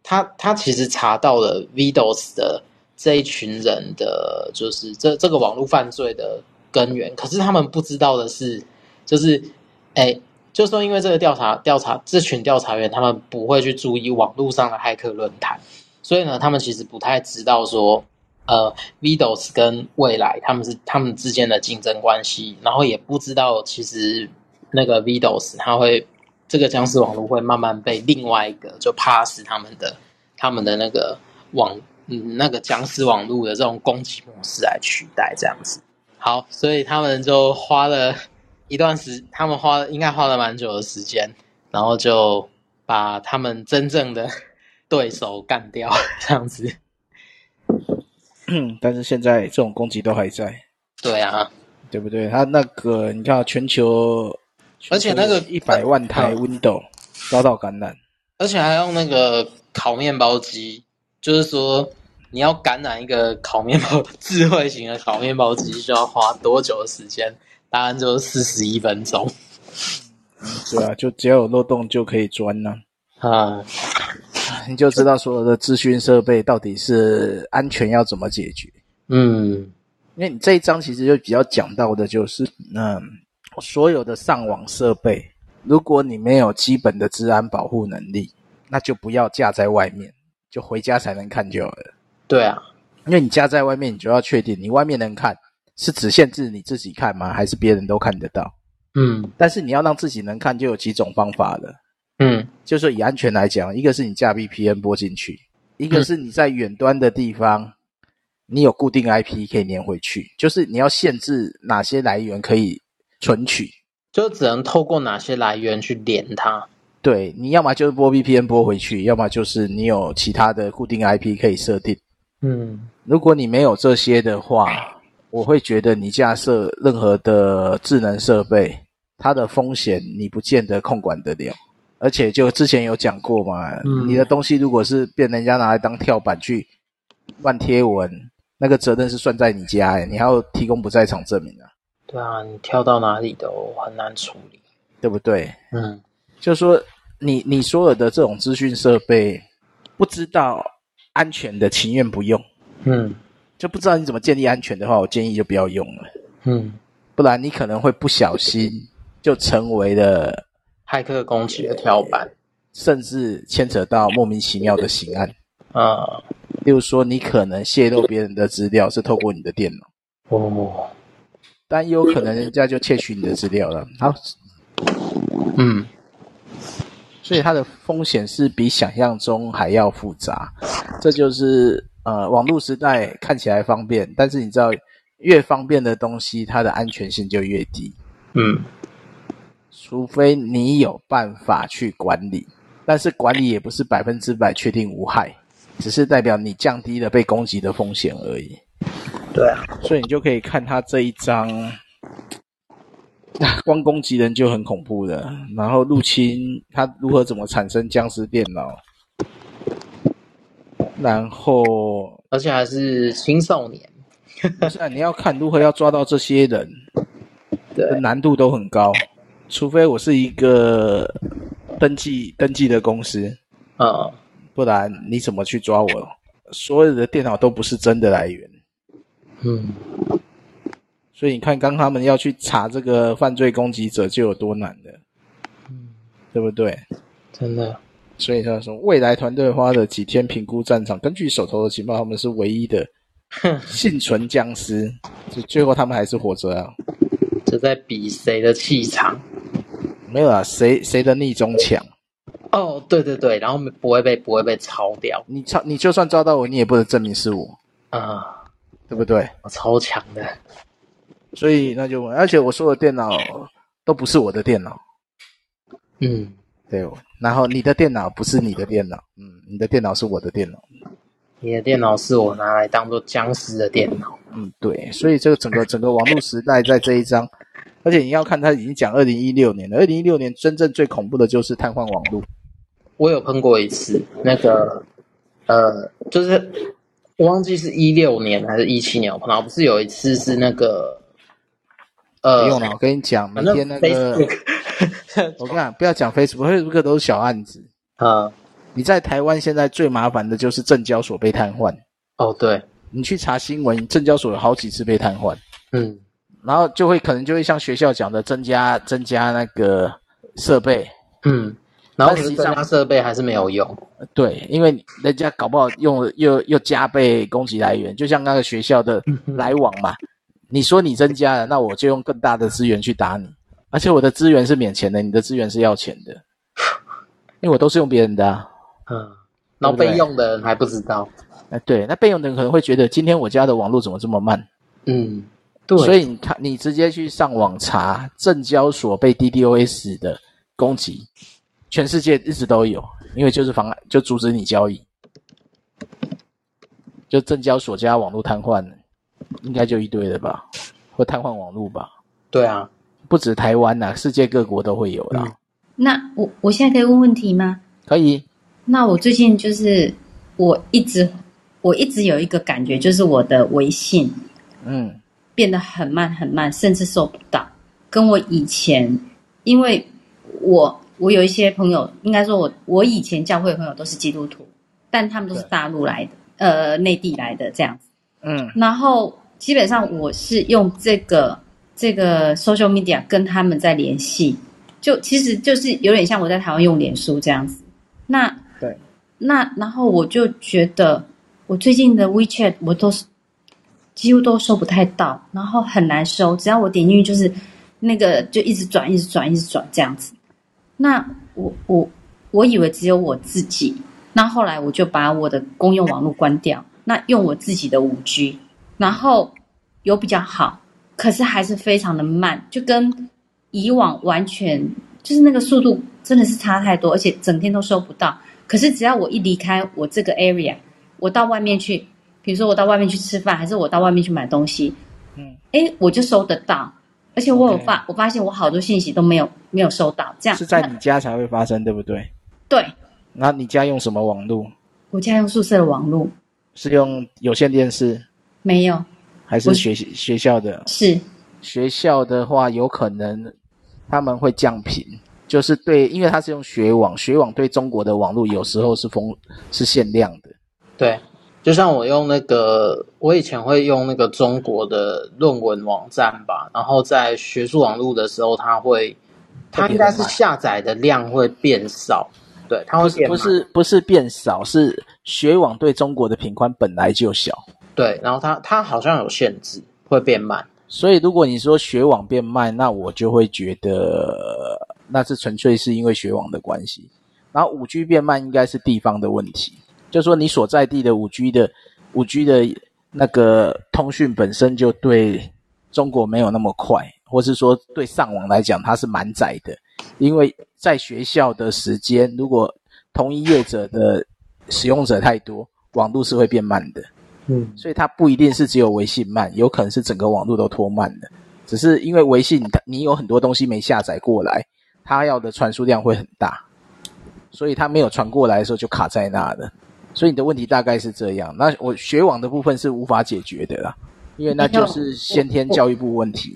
[SPEAKER 2] 他他其实查到了 Vidos 的这一群人的，就是这这个网络犯罪的根源。可是他们不知道的是，就是哎，就说，因为这个调查调查这群调查员，他们不会去注意网络上的骇客论坛，所以呢，他们其实不太知道说，呃，Vidos 跟未来他们是他们之间的竞争关系，然后也不知道其实那个 Vidos 他会。这个僵尸网络会慢慢被另外一个就 pass 他们的他们的那个网嗯那个僵尸网络的这种攻击模式来取代这样子。好，所以他们就花了一段时，他们花了应该花了蛮久的时间，然后就把他们真正的 对手干掉这样子。
[SPEAKER 1] 嗯，但是现在这种攻击都还在。
[SPEAKER 2] 对啊，
[SPEAKER 1] 对不对？他那个你看全球。
[SPEAKER 2] 而且那个
[SPEAKER 1] 一百万台 Windows 遭到感染，
[SPEAKER 2] 而且还用那个烤面包机，就是说你要感染一个烤面包智慧型的烤面包机，需要花多久的时间？答案就是四十一分钟。
[SPEAKER 1] 对啊，就只要有漏洞就可以钻呢。
[SPEAKER 2] 啊，
[SPEAKER 1] 你就知道所有的资讯设备到底是安全要怎么解决。
[SPEAKER 2] 嗯，
[SPEAKER 1] 因为你这一章其实就比较讲到的就是，嗯。所有的上网设备，如果你没有基本的治安保护能力，那就不要架在外面，就回家才能看就好了。
[SPEAKER 2] 对啊，
[SPEAKER 1] 因为你架在外面，你就要确定你外面能看，是只限制你自己看吗？还是别人都看得到？
[SPEAKER 2] 嗯，
[SPEAKER 1] 但是你要让自己能看，就有几种方法了。
[SPEAKER 2] 嗯，
[SPEAKER 1] 就是以安全来讲，一个是你架 VPN 播进去，一个是你在远端的地方，嗯、你有固定 IP 可以连回去，就是你要限制哪些来源可以。存取
[SPEAKER 2] 就只能透过哪些来源去连它？
[SPEAKER 1] 对，你要么就是播 VPN 播回去，要么就是你有其他的固定 IP 可以设定。
[SPEAKER 2] 嗯，
[SPEAKER 1] 如果你没有这些的话，我会觉得你架设任何的智能设备，它的风险你不见得控管得了。而且就之前有讲过嘛，嗯，你的东西如果是被人家拿来当跳板去乱贴文，那个责任是算在你家，诶，你还要提供不在场证明啊。
[SPEAKER 2] 对啊，你跳到哪里都很难处理，
[SPEAKER 1] 对不对？
[SPEAKER 2] 嗯，
[SPEAKER 1] 就是说你你所有的这种资讯设备，不知道安全的，情愿不用。
[SPEAKER 2] 嗯，
[SPEAKER 1] 就不知道你怎么建立安全的话，我建议就不要用了。
[SPEAKER 2] 嗯，
[SPEAKER 1] 不然你可能会不小心就成为了
[SPEAKER 2] 骇客攻击的跳板，
[SPEAKER 1] 甚至牵扯到莫名其妙的刑案。
[SPEAKER 2] 啊，
[SPEAKER 1] 例如说你可能泄露别人的资料是透过你的电脑。
[SPEAKER 2] 哦。
[SPEAKER 1] 但也有可能人家就窃取你的资料了。好，
[SPEAKER 2] 嗯，
[SPEAKER 1] 所以它的风险是比想象中还要复杂。这就是呃，网络时代看起来方便，但是你知道，越方便的东西，它的安全性就越低。
[SPEAKER 2] 嗯，
[SPEAKER 1] 除非你有办法去管理，但是管理也不是百分之百确定无害，只是代表你降低了被攻击的风险而已。
[SPEAKER 2] 对啊，
[SPEAKER 1] 所以你就可以看他这一张，光攻击人就很恐怖的，然后入侵他如何怎么产生僵尸电脑，然后
[SPEAKER 2] 而且还是青少年。
[SPEAKER 1] 不是啊，你要看如何要抓到这些人，对，难度都很高。除非我是一个登记登记的公司，
[SPEAKER 2] 啊，
[SPEAKER 1] 不然你怎么去抓我？所有的电脑都不是真的来源。
[SPEAKER 2] 嗯，
[SPEAKER 1] 所以你看，刚他们要去查这个犯罪攻击者就有多难的，
[SPEAKER 2] 嗯，
[SPEAKER 1] 对不对？
[SPEAKER 2] 真的。
[SPEAKER 1] 所以他说，未来团队花了几天评估战场，根据手头的情报，他们是唯一的 幸存僵尸，就最后他们还是活着啊。
[SPEAKER 2] 这在比谁的气场。
[SPEAKER 1] 没有啊，谁谁的逆中强？
[SPEAKER 2] 哦，对对对，然后不会被不会被抄掉。
[SPEAKER 1] 你抄，你就算抓到我，你也不能证明是我
[SPEAKER 2] 啊，
[SPEAKER 1] 对不对？
[SPEAKER 2] 我超强的，
[SPEAKER 1] 所以那就，而且我说的电脑都不是我的电脑。
[SPEAKER 2] 嗯，
[SPEAKER 1] 对。然后你的电脑不是你的电脑，嗯，你的电脑是我的电脑。
[SPEAKER 2] 你的电脑是我拿来当做僵尸的电脑。
[SPEAKER 1] 嗯，对。所以这个整个整个网络时代在这一章。而且你要看，他已经讲二零一六年了。二零一六年真正最恐怖的就是瘫痪网络。
[SPEAKER 2] 我有喷过一次，那个呃，就是我忘记是一六年还是一七年我碰到，不是有一次是那个呃，
[SPEAKER 1] 不用了，我跟你讲，每天那个，我跟你讲，不要讲 Facebook，Facebook 都是小案子
[SPEAKER 2] 啊。
[SPEAKER 1] 你在台湾现在最麻烦的就是证交所被瘫痪。
[SPEAKER 2] 哦，对，
[SPEAKER 1] 你去查新闻，证交所有好几次被瘫痪。
[SPEAKER 2] 嗯。
[SPEAKER 1] 然后就会可能就会像学校讲的增加增加那个设备，
[SPEAKER 2] 嗯，然后实际上设备还是没有用，
[SPEAKER 1] 对，因为人家搞不好用又又加倍攻击来源，就像那个学校的来往嘛，你说你增加了，那我就用更大的资源去打你，而且我的资源是免钱的，你的资源是要钱的，因为我都是用别人的啊，
[SPEAKER 2] 嗯，然后备用的人还不知道，
[SPEAKER 1] 哎，对，那备用的人可能会觉得今天我家的网络怎么这么慢，
[SPEAKER 2] 嗯。
[SPEAKER 1] 对，所以你看，你直接去上网查证交所被 DDoS 的攻击，全世界一直都有，因为就是妨碍，就阻止你交易，就证交所加网络瘫痪，应该就一堆了吧，或瘫痪网络吧？
[SPEAKER 2] 对啊，
[SPEAKER 1] 不止台湾呐、啊，世界各国都会有啦。
[SPEAKER 3] 嗯、那我我现在可以问问题吗？
[SPEAKER 1] 可以。
[SPEAKER 3] 那我最近就是我一直我一直有一个感觉，就是我的微信，
[SPEAKER 1] 嗯。
[SPEAKER 3] 变得很慢很慢，甚至收不到。跟我以前，因为我我有一些朋友，应该说我我以前教会的朋友都是基督徒，但他们都是大陆来的，呃，内地来的这样子。
[SPEAKER 1] 嗯，
[SPEAKER 3] 然后基本上我是用这个这个 social media 跟他们在联系，就其实就是有点像我在台湾用脸书这样子。那
[SPEAKER 1] 对，
[SPEAKER 3] 那然后我就觉得我最近的 WeChat 我都是。几乎都收不太到，然后很难收。只要我点进去，就是那个就一直转，一直转，一直转这样子。那我我我以为只有我自己，那后来我就把我的公用网络关掉，那用我自己的五 G，然后有比较好，可是还是非常的慢，就跟以往完全就是那个速度真的是差太多，而且整天都收不到。可是只要我一离开我这个 area，我到外面去。比如说我到外面去吃饭，还是我到外面去买东西，嗯，诶，我就收得到，而且我有发，Okay. 我发现我好多信息都没有没有收到，这样
[SPEAKER 1] 是在你家才会发生，对不对？
[SPEAKER 3] 对。
[SPEAKER 1] 那你家用什么网络？
[SPEAKER 3] 我家用宿舍的网络。
[SPEAKER 1] 是用有线电视？
[SPEAKER 3] 没有。
[SPEAKER 1] 还是学学校的？
[SPEAKER 3] 是。
[SPEAKER 1] 学校的话，有可能他们会降频，就是对，因为它是用学网，学网对中国的网络有时候是封是限量的，
[SPEAKER 2] 对。就像我用那个，我以前会用那个中国的论文网站吧，然后在学术网络的时候，它会，它应该是下载的量会变少，对，它会变
[SPEAKER 1] 不是不是变少，是学网对中国的频宽本来就小，
[SPEAKER 2] 对，然后它它好像有限制，会变慢，
[SPEAKER 1] 所以如果你说学网变慢，那我就会觉得那是纯粹是因为学网的关系，然后五 G 变慢应该是地方的问题。就说你所在地的五 G 的五 G 的那个通讯本身就对中国没有那么快，或是说对上网来讲它是蛮窄的，因为在学校的时间，如果同一业者的使用者太多，网络是会变慢的。
[SPEAKER 2] 嗯，
[SPEAKER 1] 所以它不一定是只有微信慢，有可能是整个网络都拖慢的，只是因为微信你有很多东西没下载过来，它要的传输量会很大，所以它没有传过来的时候就卡在那了。所以你的问题大概是这样。那我学网的部分是无法解决的啦，因为那就是先天教育部问题。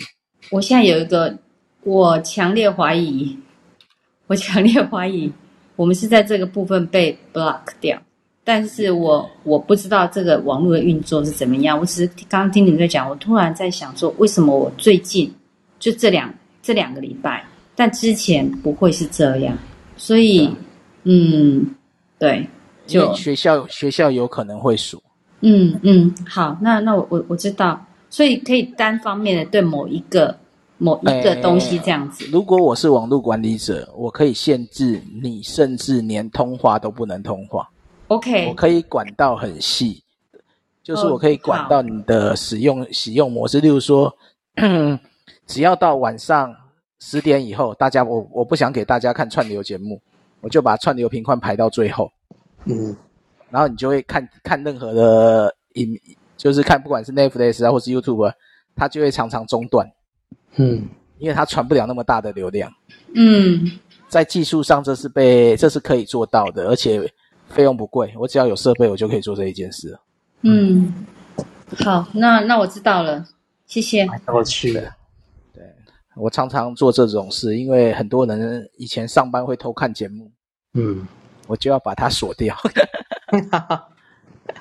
[SPEAKER 3] 我，现在有一个，我强烈怀疑，我强烈怀疑，我们是在这个部分被 block 掉。但是我我不知道这个网络的运作是怎么样。我只是刚刚听你在讲，我突然在想说，为什么我最近就这两这两个礼拜，但之前不会是这样。所以，嗯，嗯，对，就
[SPEAKER 1] 学校学校有可能会锁。
[SPEAKER 3] 嗯嗯，好，那那我我我知道，所以可以单方面的对某一个某一个东西这样子。
[SPEAKER 1] 如果我是网络管理者，我可以限制你，甚至连通话都不能通话。
[SPEAKER 3] OK，
[SPEAKER 1] 我可以管到很细，就是我可以管到你的使用、oh, 使用模式。例如说，只要到晚上十点以后，大家我我不想给大家看串流节目，我就把串流频宽排到最后。嗯，然后你就会看看任何的影，就是看不管是 Netflix 啊，或是 YouTube，它就会常常中断。嗯，因为它传不了那么大的流量。嗯，在技术上这是被这是可以做到的，而且。费用不贵，我只要有设备，我就可以做这一件事。
[SPEAKER 3] 嗯，好，那那我知道了，谢谢。
[SPEAKER 2] 我去了。
[SPEAKER 1] 对，我常常做这种事，因为很多人以前上班会偷看节目，嗯，我就要把它锁掉。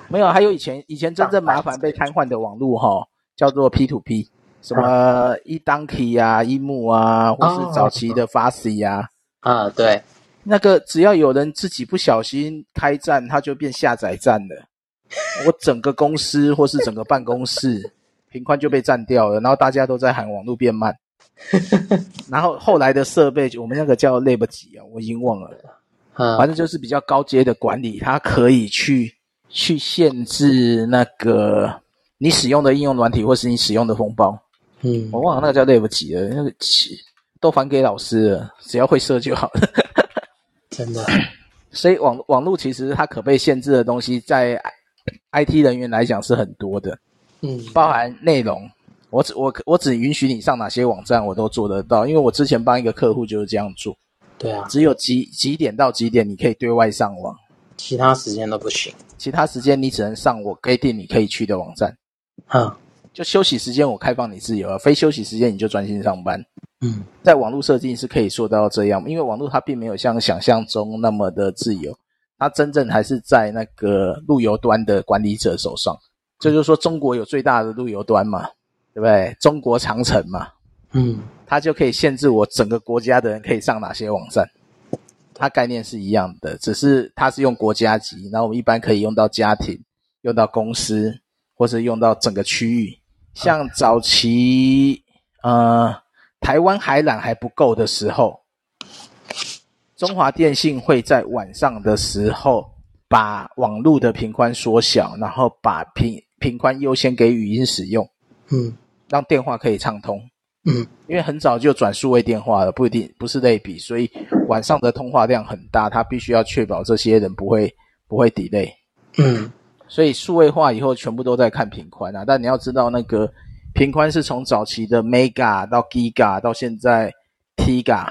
[SPEAKER 1] 没有，还有以前以前真正麻烦被瘫痪的网络哈，叫做 P to P，什么 eDonkey 啊、eMove 啊，或是早期的 Fast 啊。
[SPEAKER 2] 啊，对。
[SPEAKER 1] 那个只要有人自己不小心开站，它就变下载站了。我整个公司或是整个办公室 频宽就被占掉了，然后大家都在喊网络变慢。然后后来的设备，我们那个叫 Lab 几啊，我已经忘了。反正就是比较高阶的管理，它可以去去限制那个你使用的应用软体或是你使用的封包。嗯，我忘了那个叫 Lab 几了，那个几都还给老师了，只要会设就好了。
[SPEAKER 2] 真的，
[SPEAKER 1] 所以网网络其实它可被限制的东西，在 IT 人员来讲是很多的，嗯，包含内容，我只我我只允许你上哪些网站，我都做得到，因为我之前帮一个客户就是这样做，
[SPEAKER 2] 对啊，
[SPEAKER 1] 只有几几点到几点你可以对外上网，
[SPEAKER 2] 其他时间都不行，
[SPEAKER 1] 其他时间你只能上我规定你可以去的网站，
[SPEAKER 2] 嗯，
[SPEAKER 1] 就休息时间我开放你自由啊，非休息时间你就专心上班。嗯，在网络设计是可以做到这样，因为网络它并没有像想象中那么的自由，它真正还是在那个路由端的管理者手上。这就是说，中国有最大的路由端嘛，对不对？中国长城嘛，嗯，它就可以限制我整个国家的人可以上哪些网站。它概念是一样的，只是它是用国家级，然后我们一般可以用到家庭、用到公司，或是用到整个区域。像早期，呃。台湾海缆还不够的时候，中华电信会在晚上的时候把网络的频宽缩小，然后把频频宽优先给语音使用，嗯，让电话可以畅通，嗯，因为很早就转数位电话了，不一定不是类比，所以晚上的通话量很大，他必须要确保这些人不会不会 delay，嗯，所以数位化以后全部都在看频宽啊，但你要知道那个。频宽是从早期的 Mega 到 Giga 到现在 Tiga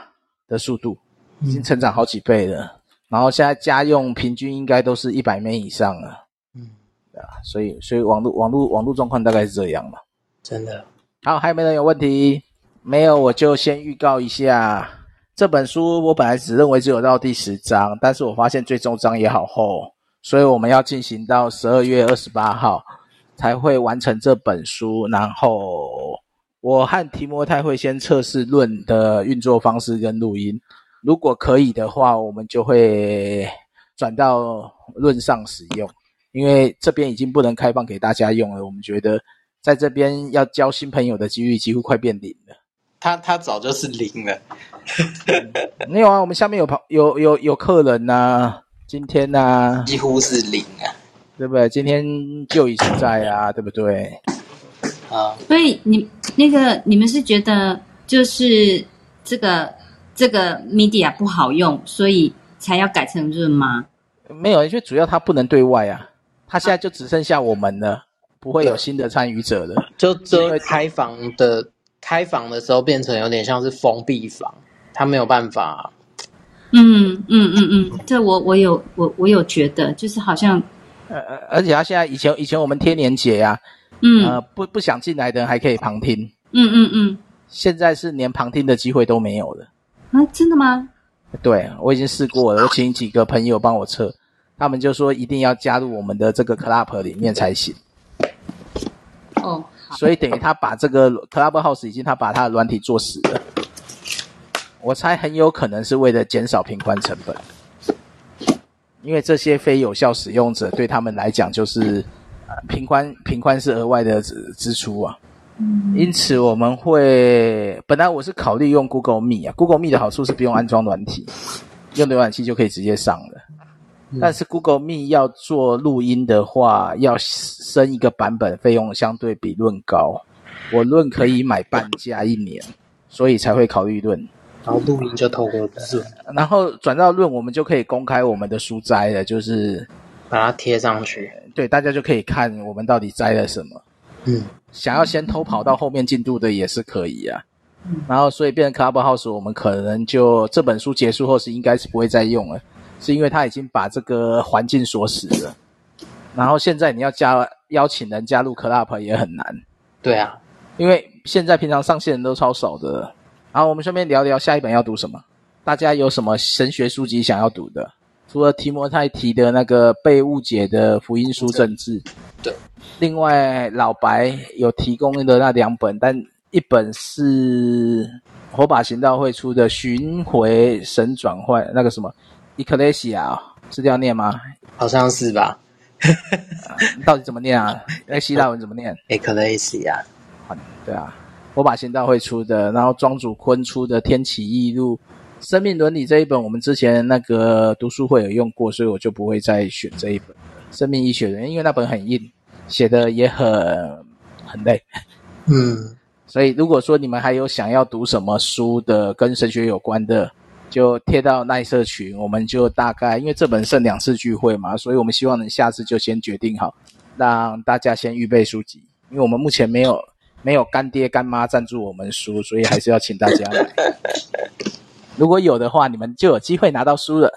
[SPEAKER 1] 的速度，已经成长好几倍了。嗯、然后现在家用平均应该都是一百 M 以上了。嗯，对啊，所以所以网络网络网络状况大概是这样嘛。
[SPEAKER 2] 真的。
[SPEAKER 1] 好，还有没有人有问题？没有，我就先预告一下这本书。我本来只认为只有到第十章，但是我发现最终章也好厚，所以我们要进行到十二月二十八号。才会完成这本书，然后我和提摩太会先测试论的运作方式跟录音，如果可以的话，我们就会转到论上使用，因为这边已经不能开放给大家用了。我们觉得在这边要交新朋友的几率几乎快变零了。
[SPEAKER 2] 他他早就是零了，
[SPEAKER 1] 没有啊，我们下面有朋有有有客人呐、啊，今天呐、啊，
[SPEAKER 2] 几乎是零啊。
[SPEAKER 1] 对不对？今天就已经在啊，对不对？
[SPEAKER 3] 啊，所以你那个你们是觉得就是这个这个 media 不好用，所以才要改成润吗？
[SPEAKER 1] 没有，因为主要它不能对外啊，它现在就只剩下我们了，不会有新的参与者了。
[SPEAKER 2] 就就开房的开房的时候变成有点像是封闭房，他没有办法。
[SPEAKER 3] 嗯嗯嗯嗯，这我我有我我有觉得，就是好像。
[SPEAKER 1] 呃，而且他现在以前以前我们贴年节呀，嗯，呃，不不想进来的人还可以旁听，
[SPEAKER 3] 嗯嗯嗯，
[SPEAKER 1] 现在是连旁听的机会都没有了。
[SPEAKER 3] 啊，真的吗？
[SPEAKER 1] 对，我已经试过了，我请几个朋友帮我测，他们就说一定要加入我们的这个 club 里面才行。
[SPEAKER 3] 哦，
[SPEAKER 1] 所以等于他把这个 Clubhouse 已经他把他的软体做死了。我猜很有可能是为了减少频宽成本，因为这些非有效使用者对他们来讲就是频宽频宽是额外的支支出啊。嗯，因此我们会本来我是考虑用 Google Meet 啊，Google Meet 的好处是不用安装软体，用浏览器就可以直接上了。但是 Google Meet 要做录音的话，要升一个版本，费用相对比论高。我论可以买半价一年，所以才会考虑论。
[SPEAKER 2] 然后录音就透过论，
[SPEAKER 1] 然后转到论，我们就可以公开我们的书摘了，就是
[SPEAKER 2] 把它贴上去。
[SPEAKER 1] 对，大家就可以看我们到底摘了什么。
[SPEAKER 2] 嗯，
[SPEAKER 1] 想要先偷跑到后面进度的也是可以啊。嗯，然后所以变成 Clubhouse，我们可能就这本书结束后是应该是不会再用了。是因为他已经把这个环境锁死了，然后现在你要加邀请人加入 Club 也很难。
[SPEAKER 2] 对啊，
[SPEAKER 1] 因为现在平常上线人都超少的。然后我们顺便聊聊下一本要读什么，大家有什么神学书籍想要读的？除了提摩太提的那个被误解的福音书政治，
[SPEAKER 2] 对。
[SPEAKER 1] 另外老白有提供的那两本，但一本是火把行道会出的《巡回神转换》，那个什么。Ecclesia 是这样念吗？
[SPEAKER 2] 好像是吧。
[SPEAKER 1] 到底怎么念啊？那 希腊文怎么念
[SPEAKER 2] ？Ecclesia。
[SPEAKER 1] 对啊，我把行道会出的，然后庄主坤出的《天启异录》《生命伦理》这一本，我们之前那个读书会有用过，所以我就不会再选这一本《生命医学人》，因为那本很硬，写的也很很累。
[SPEAKER 2] 嗯，
[SPEAKER 1] 所以如果说你们还有想要读什么书的，跟神学有关的。就贴到耐社群，我们就大概因为这本剩两次聚会嘛，所以我们希望能下次就先决定好，让大家先预备书籍，因为我们目前没有没有干爹干妈赞助我们书，所以还是要请大家来。如果有的话，你们就有机会拿到书了。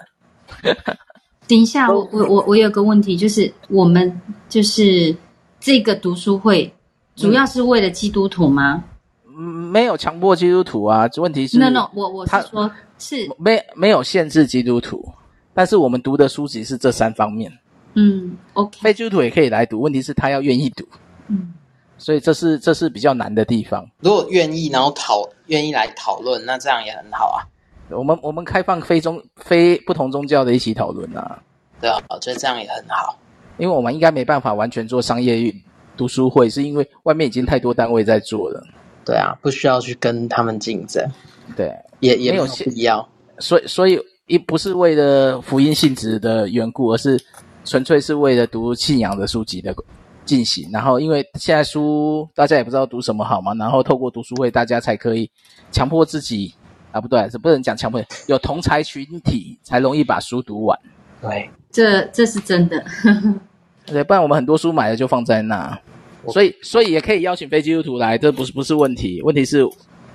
[SPEAKER 3] 等一下，我我我我有个问题，就是我们就是这个读书会主要是为了基督徒吗？
[SPEAKER 1] 嗯，没有强迫基督徒啊，问题是
[SPEAKER 3] ，no no，我我是说。是
[SPEAKER 1] 没没有限制基督徒，但是我们读的书籍是这三方面。
[SPEAKER 3] 嗯，OK，
[SPEAKER 1] 非基督徒也可以来读，问题是他要愿意读。
[SPEAKER 3] 嗯，
[SPEAKER 1] 所以这是这是比较难的地方。
[SPEAKER 2] 如果愿意，然后讨愿意来讨论，那这样也很好啊。
[SPEAKER 1] 我们我们开放非宗非不同宗教的一起讨论啊。
[SPEAKER 2] 对啊，我觉得这样也很好，
[SPEAKER 1] 因为我们应该没办法完全做商业读书会，是因为外面已经太多单位在做了。
[SPEAKER 2] 对啊，不需要去跟他们竞争。
[SPEAKER 1] 对。
[SPEAKER 2] 也也没有必要，
[SPEAKER 1] 所以所以一不是为了福音性质的缘故，而是纯粹是为了读信仰的书籍的进行。然后因为现在书大家也不知道读什么好嘛，然后透过读书会，大家才可以强迫自己啊，不对，是不能讲强迫，有同才群体才容易把书读完。
[SPEAKER 2] 对，
[SPEAKER 3] 这这是真的。
[SPEAKER 1] 对，不然我们很多书买了就放在那，所以所以也可以邀请非基督徒来，这不是不是问题，问题是。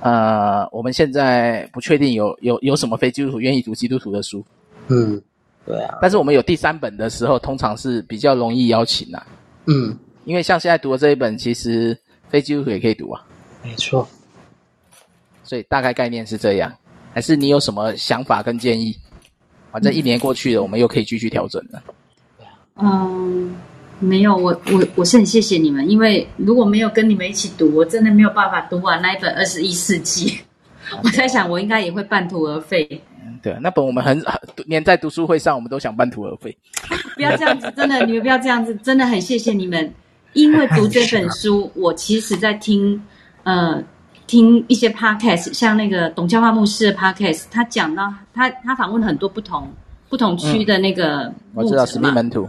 [SPEAKER 1] 呃，我们现在不确定有有有什么非基督徒愿意读基督徒的书。
[SPEAKER 2] 嗯，对啊。
[SPEAKER 1] 但是我们有第三本的时候，通常是比较容易邀请啊。
[SPEAKER 2] 嗯，
[SPEAKER 1] 因为像现在读的这一本，其实非基督徒也可以读啊。
[SPEAKER 2] 没错。
[SPEAKER 1] 所以大概概念是这样，还是你有什么想法跟建议？反正一年过去了，我们又可以继续调整了。
[SPEAKER 3] 嗯。没有，我我我是很谢谢你们，因为如果没有跟你们一起读，我真的没有办法读完那一本《二十一世纪》。我在想，我应该也会半途而废。
[SPEAKER 1] 嗯，对，那本我们很连在读书会上，我们都想半途而废。
[SPEAKER 3] 不要这样子，真的，你们不要这样子，真的很谢谢你们，因为读这本书，我其实在听呃听一些 podcast，像那个董教化牧师的 podcast，他讲到他他访问了很多不同不同区的那个、嗯、
[SPEAKER 1] 我知道使命门徒。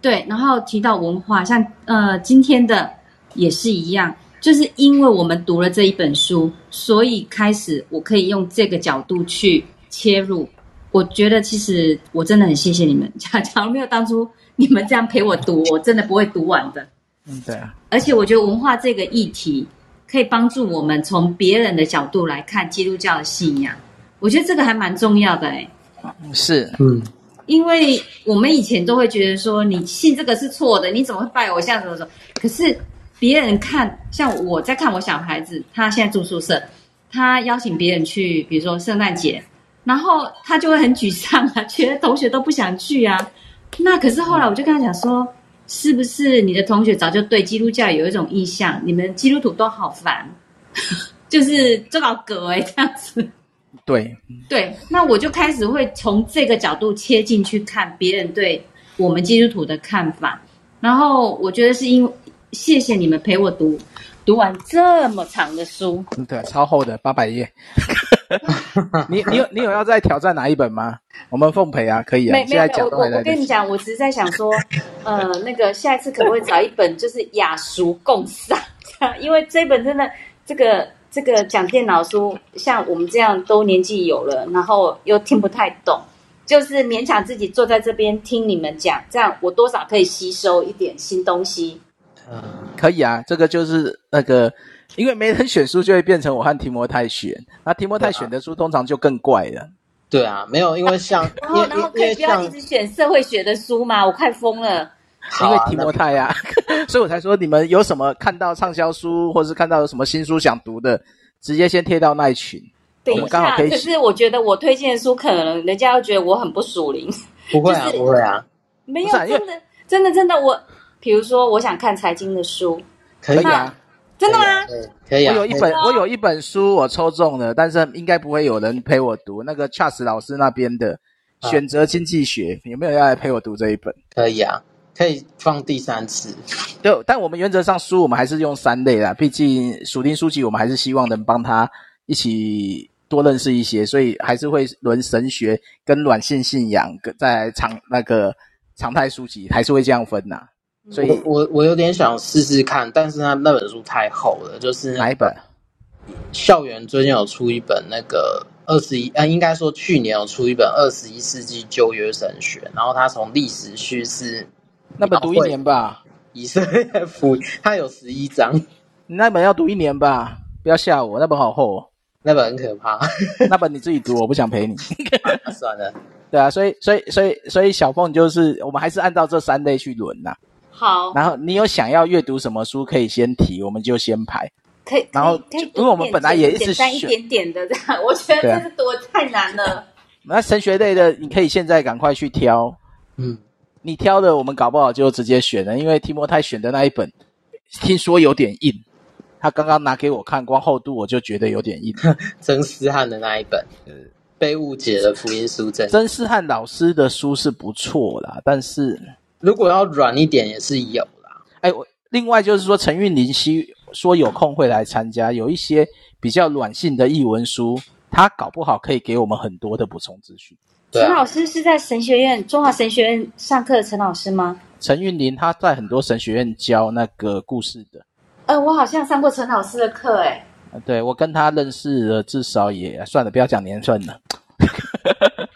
[SPEAKER 3] 对，然后提到文化，像呃今天的也是一样，就是因为我们读了这一本书，所以开始我可以用这个角度去切入。我觉得其实我真的很谢谢你们，假假如没有当初你们这样陪我读，我真的不会读完的。
[SPEAKER 1] 嗯，对啊。
[SPEAKER 3] 而且我觉得文化这个议题可以帮助我们从别人的角度来看基督教的信仰，我觉得这个还蛮重要的诶。
[SPEAKER 1] 是，
[SPEAKER 2] 嗯。
[SPEAKER 3] 因为我们以前都会觉得说，你信这个是错的，你怎么会拜偶像？什么什么？可是别人看，像我在看我小孩子，他现在住宿舍，他邀请别人去，比如说圣诞节，然后他就会很沮丧啊，觉得同学都不想去啊。那可是后来我就跟他讲说，是不是你的同学早就对基督教有一种印象？你们基督徒都好烦，就是这老格哎，这样子。
[SPEAKER 1] 对
[SPEAKER 3] 对，那我就开始会从这个角度切进去看别人对我们基督徒的看法，然后我觉得是因为谢谢你们陪我读读完这么长的书，
[SPEAKER 1] 对，超厚的八百页。你你有你有要再挑战哪一本吗？我们奉陪啊，可以啊。
[SPEAKER 3] 没没有，我我跟你讲，我只是在想说，呃，那个下一次可不可以找一本就是雅俗共赏，因为这本真的这个。这个讲电脑书，像我们这样都年纪有了，然后又听不太懂，就是勉强自己坐在这边听你们讲，这样我多少可以吸收一点新东西。
[SPEAKER 1] 嗯，可以啊，这个就是那个，因为没人选书，就会变成我和提摩太选。那提摩太选的书通常就更怪了。
[SPEAKER 2] 对啊，没有，因为像
[SPEAKER 3] 然后然后可以不要一直选社会学的书嘛？我快疯了。
[SPEAKER 1] 因为提摩太呀、啊，所以我才说你们有什么看到畅销书，或是看到有什么新书想读的，直接先贴到那一群。
[SPEAKER 3] 等一下，可是我觉得我推荐的书，可能人家要觉得我很不属灵。
[SPEAKER 2] 不会啊，就是、
[SPEAKER 3] 不
[SPEAKER 2] 会啊，
[SPEAKER 3] 没有，真的，真的，真的，我，比如说，我想看财经的书，
[SPEAKER 1] 可以啊，
[SPEAKER 3] 真的吗？
[SPEAKER 2] 可以啊。
[SPEAKER 1] 我有一本，我有一本书，我抽中了，但是应该不会有人陪我读。那个 Charles 老师那边的选择经济学，有没有要来陪我读这一本？
[SPEAKER 2] 可以啊。可以放第三次，
[SPEAKER 1] 对，但我们原则上书我们还是用三类啦，毕竟属灵书籍我们还是希望能帮他一起多认识一些，所以还是会轮神学跟软性信仰在常那个常态书籍还是会这样分呐。所以，
[SPEAKER 2] 我我我有点想试试看，但是他那本书太厚了，就是
[SPEAKER 1] 哪一本？
[SPEAKER 2] 校园最近有出一本那个二十一，呃，应该说去年有出一本二十一世纪旧约神学，然后他从历史叙事。
[SPEAKER 1] 那本读一年吧，
[SPEAKER 2] 以色列福音，它有十一章。
[SPEAKER 1] 你那本要读一年吧，不要吓我，那本好厚，哦，
[SPEAKER 2] 那本很可怕。
[SPEAKER 1] 那本你自己读，我不想陪你。
[SPEAKER 2] 算了，
[SPEAKER 1] 对啊，所以所以所以所以小凤就是，我们还是按照这三类去轮呐。
[SPEAKER 3] 好。
[SPEAKER 1] 然后你有想要阅读什么书，可以先提，我们就先排。
[SPEAKER 3] 可以。
[SPEAKER 1] 然后，因为我们本来也一直选
[SPEAKER 3] 一点点的这样，我觉得这是多太难了。
[SPEAKER 1] 那神学类的，你可以现在赶快去挑。嗯。你挑的，我们搞不好就直接选了，因为提摩太选的那一本，听说有点硬。他刚刚拿给我看，光厚度我就觉得有点硬。
[SPEAKER 2] 曾思翰的那一本，被误解的福音书证。
[SPEAKER 1] 曾思翰老师的书是不错啦，但是
[SPEAKER 2] 如果要软一点也是有啦。
[SPEAKER 1] 哎，我另外就是说，陈韵林希说有空会来参加，有一些比较软性的译文书，他搞不好可以给我们很多的补充资讯。
[SPEAKER 3] 陈、啊、老师是在神学院中华神学院上课的陈老师吗？
[SPEAKER 1] 陈韵林他在很多神学院教那个故事的。
[SPEAKER 3] 呃，我好像上过陈老师的课，哎。
[SPEAKER 1] 对，我跟他认识了，至少也算了，不要讲年份了。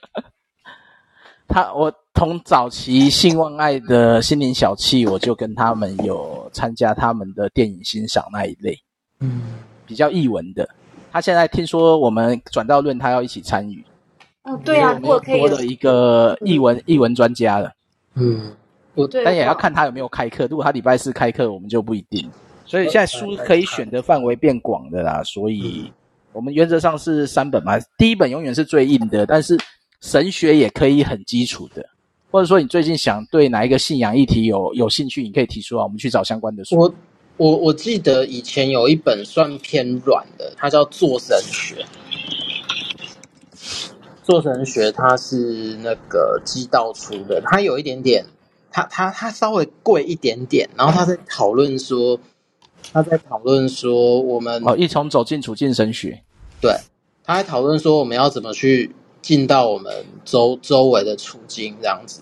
[SPEAKER 1] 他我从早期信望爱的心灵小憩，我就跟他们有参加他们的电影欣赏那一类，嗯，比较译文的。他现在听说我们转到论，他要一起参与。
[SPEAKER 3] 哦，对啊，我可以
[SPEAKER 1] 多了一个译文译文专家了。
[SPEAKER 2] 嗯，
[SPEAKER 1] 我但也要看他有没有开课。如果他礼拜四开课，我们就不一定。所以现在书可以选的范围变广的啦。所以我们原则上是三本嘛。第一本永远是最硬的，但是神学也可以很基础的。或者说你最近想对哪一个信仰议题有有兴趣，你可以提出啊，我们去找相关的书。
[SPEAKER 2] 我我我记得以前有一本算偏软的，它叫做神学。做神学，它是那个基道出的，它有一点点，它它它稍微贵一点点，然后他在讨论说，他在讨论说我们
[SPEAKER 1] 哦，一同走进处境神学，
[SPEAKER 2] 对，他在讨论说我们要怎么去进到我们周周围的处境这样子。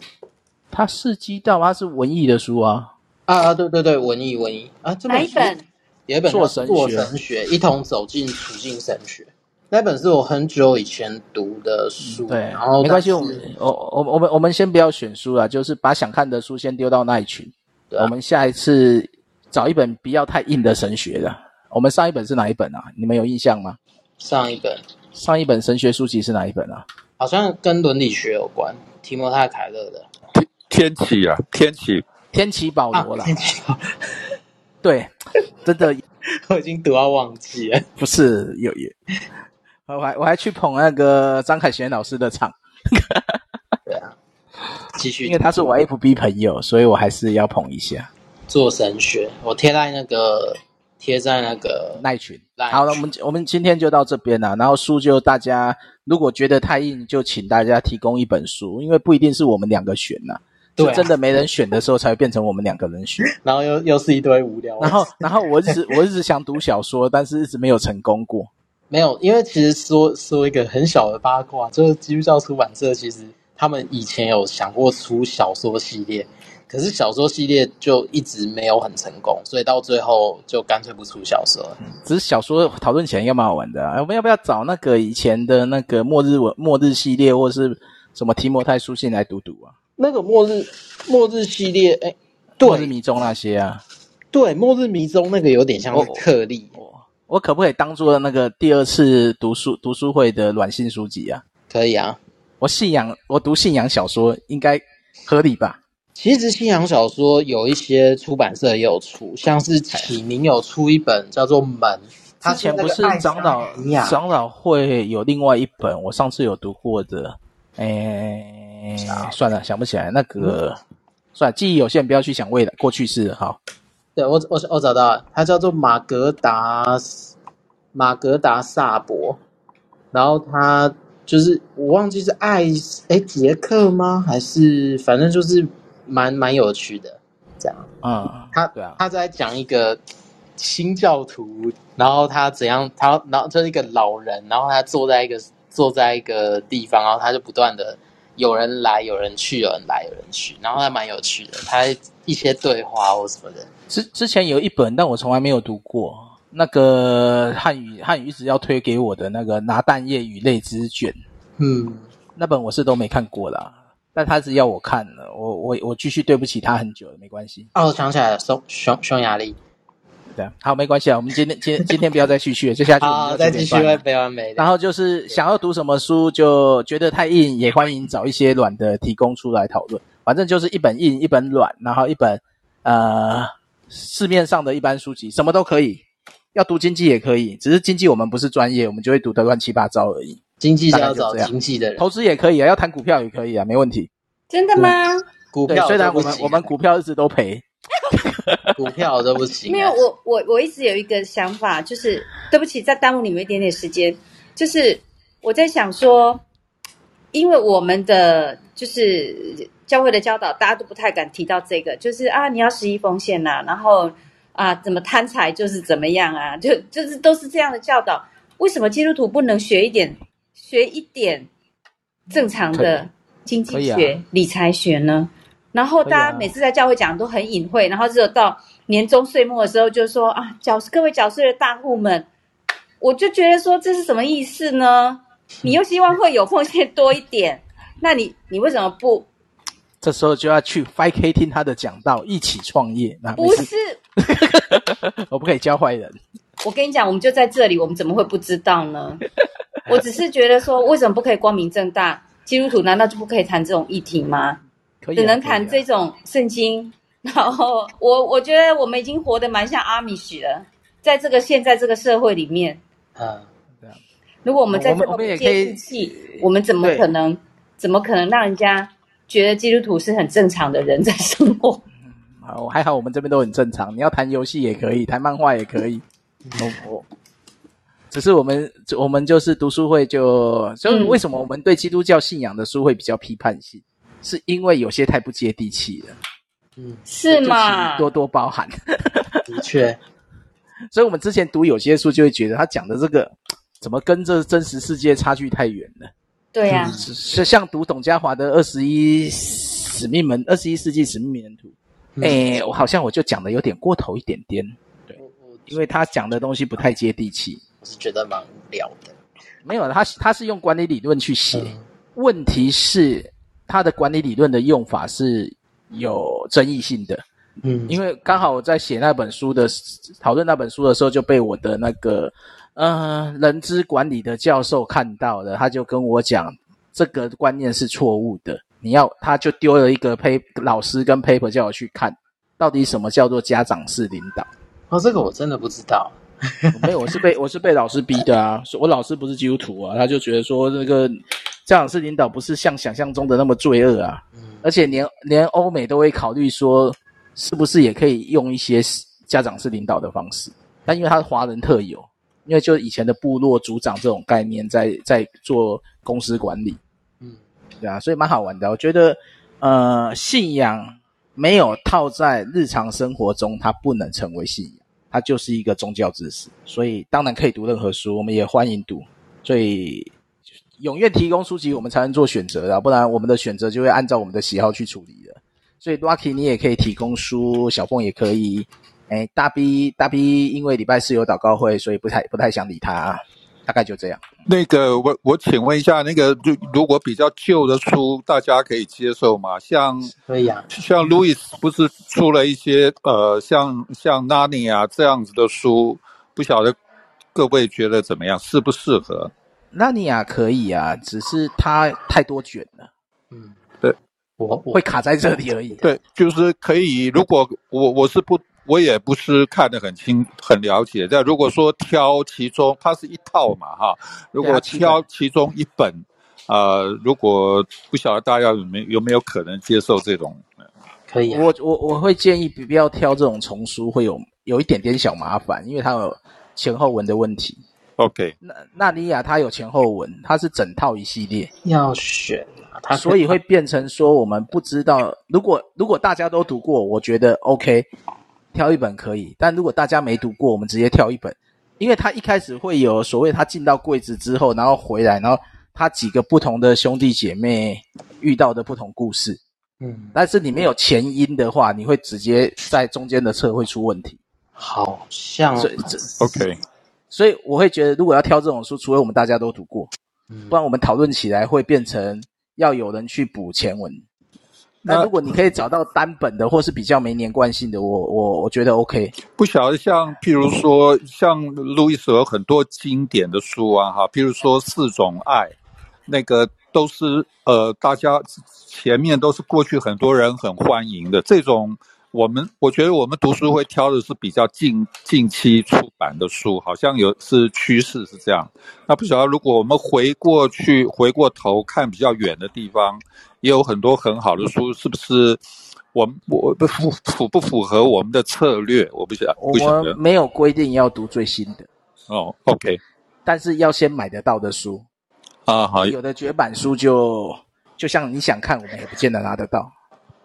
[SPEAKER 1] 它是基道吗？它是文艺的书啊
[SPEAKER 2] 啊啊，对对对，文艺文艺啊，这本
[SPEAKER 3] 哪一本？
[SPEAKER 2] 有一本
[SPEAKER 1] 做神
[SPEAKER 2] 做神学，一同走进处境神学。那本是我很久以前读的书，
[SPEAKER 1] 对，
[SPEAKER 2] 然后
[SPEAKER 1] 没关系，我们我我我们我们先不要选书了，就是把想看的书先丢到那一群。对啊，我们下一次找一本不要太硬的神学的。我们上一本是哪一本啊？你们有印象吗？
[SPEAKER 2] 上一本，
[SPEAKER 1] 上一本神学书籍是哪一本啊？
[SPEAKER 2] 好像跟伦理学有关。提摩太凯勒的
[SPEAKER 4] 天启啊，天启，
[SPEAKER 1] 天启保罗啦。
[SPEAKER 2] 啊、天启保罗
[SPEAKER 1] 对，真的，
[SPEAKER 2] 我已经读到忘记了。
[SPEAKER 1] 不是有有，我还我还去捧那个张凯旋老师的场。
[SPEAKER 2] 对啊，继续，
[SPEAKER 1] 因为他是我 FB 朋友，所以我还是要捧一下。
[SPEAKER 2] 做神学，我贴在那个。贴在那个
[SPEAKER 1] 赖群。
[SPEAKER 2] 群
[SPEAKER 1] 好了，我们我们今天就到这边了。然后书就大家如果觉得太硬，就请大家提供一本书，因为不一定是我们两个选呐、啊。对、啊，真的没人选的时候，才会变成我们两个人选。
[SPEAKER 2] 然后又又是一堆无聊。
[SPEAKER 1] 然后然后我一直我一直想读小说，但是一直没有成功过。
[SPEAKER 2] 没有，因为其实说说一个很小的八卦，就是基督教出版社其实他们以前有想过出小说系列。可是小说系列就一直没有很成功，所以到最后就干脆不出小说了。
[SPEAKER 1] 只是小说讨论起来应该蛮好玩的啊！我们要不要找那个以前的那个末日文、末日系列，或是什么提摩太书信来读读啊？
[SPEAKER 2] 那个末日末日系列，哎，对，
[SPEAKER 1] 末日迷踪那些啊，
[SPEAKER 2] 对，末日迷踪那个有点像是特例。
[SPEAKER 1] 我，可不可以当做那个第二次读书读书会的软性书籍啊？
[SPEAKER 2] 可以啊，
[SPEAKER 1] 我信仰我读信仰小说应该合理吧？
[SPEAKER 2] 其实信仰小说有一些出版社也有出，像是启明有出一本叫做《门》，
[SPEAKER 1] 之前不是长老长老会有另外一本，我上次有读过的，哎，算了，想不起来那个，嗯、算了，记忆有限，不要去想未来过去式，好。
[SPEAKER 2] 对，我我我找到了，他叫做马格达马格达萨博，然后他就是我忘记是爱哎杰克吗？还是反正就是。蛮蛮有趣的，这样，
[SPEAKER 1] 嗯，
[SPEAKER 2] 他
[SPEAKER 1] 对啊，
[SPEAKER 2] 他在讲一个新教徒，然后他怎样，他然后就是一个老人，然后他坐在一个坐在一个地方，然后他就不断的有人来，有人去，有人来，有人去，然后还蛮有趣的，他一些对话或什么的。
[SPEAKER 1] 之之前有一本，但我从来没有读过，那个汉语汉语一直要推给我的那个拿蛋液与泪之卷，
[SPEAKER 2] 嗯，
[SPEAKER 1] 那本我是都没看过啦。但他只要我看了，我我我继续对不起他很久了，没关系。
[SPEAKER 2] 哦，我想起来了，匈匈匈牙利，
[SPEAKER 1] 对啊，好，没关系啊，我们今天今今天不要再继续了，就下去
[SPEAKER 2] 好，再继续会非常美。
[SPEAKER 1] 然后就是想要读什么书，就觉得太硬，也欢迎找一些软的提供出来讨论。反正就是一本硬，一本软，然后一本呃市面上的一般书籍，什么都可以。要读经济也可以，只是经济我们不是专业，我们就会读得乱七八糟而已。
[SPEAKER 2] 经济就要找经济的人，
[SPEAKER 1] 投资也可以啊，要谈股票也可以啊，没问题。
[SPEAKER 3] 真的吗？
[SPEAKER 2] 股票
[SPEAKER 1] 虽然我们我们股票一直都赔，
[SPEAKER 2] 股票都不行。
[SPEAKER 3] 没有，我我我一直有一个想法，就是对不起，再耽误你们一点点时间。就是我在想说，因为我们的就是教会的教导，大家都不太敢提到这个，就是啊，你要十一奉献呐，然后啊，怎么贪财就是怎么样啊，就就是都是这样的教导。为什么基督徒不能学一点？学一点正常的经济学、啊、理财学呢？然后大家每次在教会讲都很隐晦，然后只有到年终岁末的时候就说啊，缴各位缴税的大户们，我就觉得说这是什么意思呢？你又希望会有奉献多一点，那你你为什么不？
[SPEAKER 1] 这时候就要去 5K 听他的讲道，一起创业。那
[SPEAKER 3] 不是，
[SPEAKER 1] 我不可以教坏人。
[SPEAKER 3] 我跟你讲，我们就在这里，我们怎么会不知道呢？我只是觉得说，为什么不可以光明正大？基督徒难道就不可以谈这种议题吗？
[SPEAKER 1] 可以、啊，
[SPEAKER 3] 只能谈这种圣经。然后我我觉得我们已经活得蛮像阿米许了，在这个现在这个社会里面，
[SPEAKER 2] 嗯，
[SPEAKER 3] 如果我们在这么不接地气，我们怎么可能怎么可能让人家觉得基督徒是很正常的人在生活？
[SPEAKER 1] 好，还好我们这边都很正常。你要谈游戏也可以，谈漫画也可以。我。只是我们，我们就是读书会就，就所以为什么我们对基督教信仰的书会比较批判性？嗯、是因为有些太不接地气了。
[SPEAKER 2] 嗯，
[SPEAKER 3] 是吗？
[SPEAKER 1] 多多包涵。
[SPEAKER 2] 的确，
[SPEAKER 1] 所以我们之前读有些书，就会觉得他讲的这个怎么跟这真实世界差距太远了。
[SPEAKER 3] 对呀、啊，
[SPEAKER 1] 是像读董家华的《二十一使命门》《二十一世纪使命门徒》嗯，哎，我好像我就讲的有点过头一点点。对，因为他讲的东西不太接地气。
[SPEAKER 2] 我是觉得蛮无聊的，
[SPEAKER 1] 没有，他他是用管理理论去写，嗯，问题是他的管理理论的用法是有争议性的，
[SPEAKER 2] 嗯，
[SPEAKER 1] 因为刚好我在写那本书的讨论那本书的时候，就被我的那个呃人资管理的教授看到了，他就跟我讲这个观念是错误的，你要他就丢了一个 paper，老师跟 paper 叫我去看，到底什么叫做家长式领导？
[SPEAKER 2] 哦，这个我真的不知道。
[SPEAKER 1] 没有，我是被我是被老师逼的啊！我老师不是基督徒啊，他就觉得说这个家长是领导不是像想象中的那么罪恶啊，嗯、而且连连欧美都会考虑说，是不是也可以用一些家长是领导的方式？但因为他是华人特有，因为就以前的部落族长这种概念在在做公司管理，嗯，对啊，所以蛮好玩的。我觉得，呃，信仰没有套在日常生活中，它不能成为信仰。它就是一个宗教知识，所以当然可以读任何书，我们也欢迎读。所以踊跃提供书籍，我们才能做选择的，不然我们的选择就会按照我们的喜好去处理的。所以，Lucky，你也可以提供书，小凤也可以。哎，大 B 大 B 因为礼拜四有祷告会，所以不太不太想理他。大概就这样。
[SPEAKER 4] 那个，我我请问一下，那个就如果比较旧的书，大家可以接受吗？像
[SPEAKER 2] 可以啊，
[SPEAKER 4] 像路易斯不是出了一些呃，像像纳尼亚这样子的书，不晓得各位觉得怎么样，适不适合？
[SPEAKER 1] 纳尼亚可以啊，只是它太多卷了。
[SPEAKER 4] 嗯，对，
[SPEAKER 1] 我会卡在这里而已。
[SPEAKER 4] 对，就是可以。如果我我是不。我也不是看得很清、很了解。但如果说挑其中，它是一套嘛，哈。如果挑其中一本，呃，如果不晓得大家有没有有没有可能接受这种，
[SPEAKER 2] 可以、啊。
[SPEAKER 1] 我我我会建议不要挑这种丛书，会有有一点点小麻烦，因为它有前后文的问题。
[SPEAKER 4] OK。
[SPEAKER 1] 那纳尼亚它有前后文，它是整套一系列
[SPEAKER 2] 要选啊，它
[SPEAKER 1] 所以会变成说我们不知道。如果如果大家都读过，我觉得 OK。挑一本可以，但如果大家没读过，我们直接挑一本，因为他一开始会有所谓他进到柜子之后，然后回来，然后他几个不同的兄弟姐妹遇到的不同故事，嗯，但是里面有前因的话，你会直接在中间的册会出问题。
[SPEAKER 2] 好像
[SPEAKER 1] 所以这
[SPEAKER 4] OK，
[SPEAKER 1] 所以我会觉得，如果要挑这种书，除非我们大家都读过，嗯，不然我们讨论起来会变成要有人去补前文。那如果你可以找到单本的，或是比较没连贯性的，我我我觉得 OK。
[SPEAKER 4] 不晓得像譬如说，像路易斯有很多经典的书啊，哈，譬如说《四种爱》，那个都是呃，大家前面都是过去很多人很欢迎的这种。我们我觉得我们读书会挑的是比较近近期出版的书，好像有是趋势是这样。那不晓得如果我们回过去回过头看比较远的地方。也有很多很好的书，是不是？我们我不符符不符合我们的策略？我不晓得。我
[SPEAKER 1] 们没有规定要读最新的。
[SPEAKER 4] 哦，OK。
[SPEAKER 1] 但是要先买得到的书
[SPEAKER 4] 啊，好。
[SPEAKER 1] 有的绝版书就就像你想看，我们也不见得拿得到。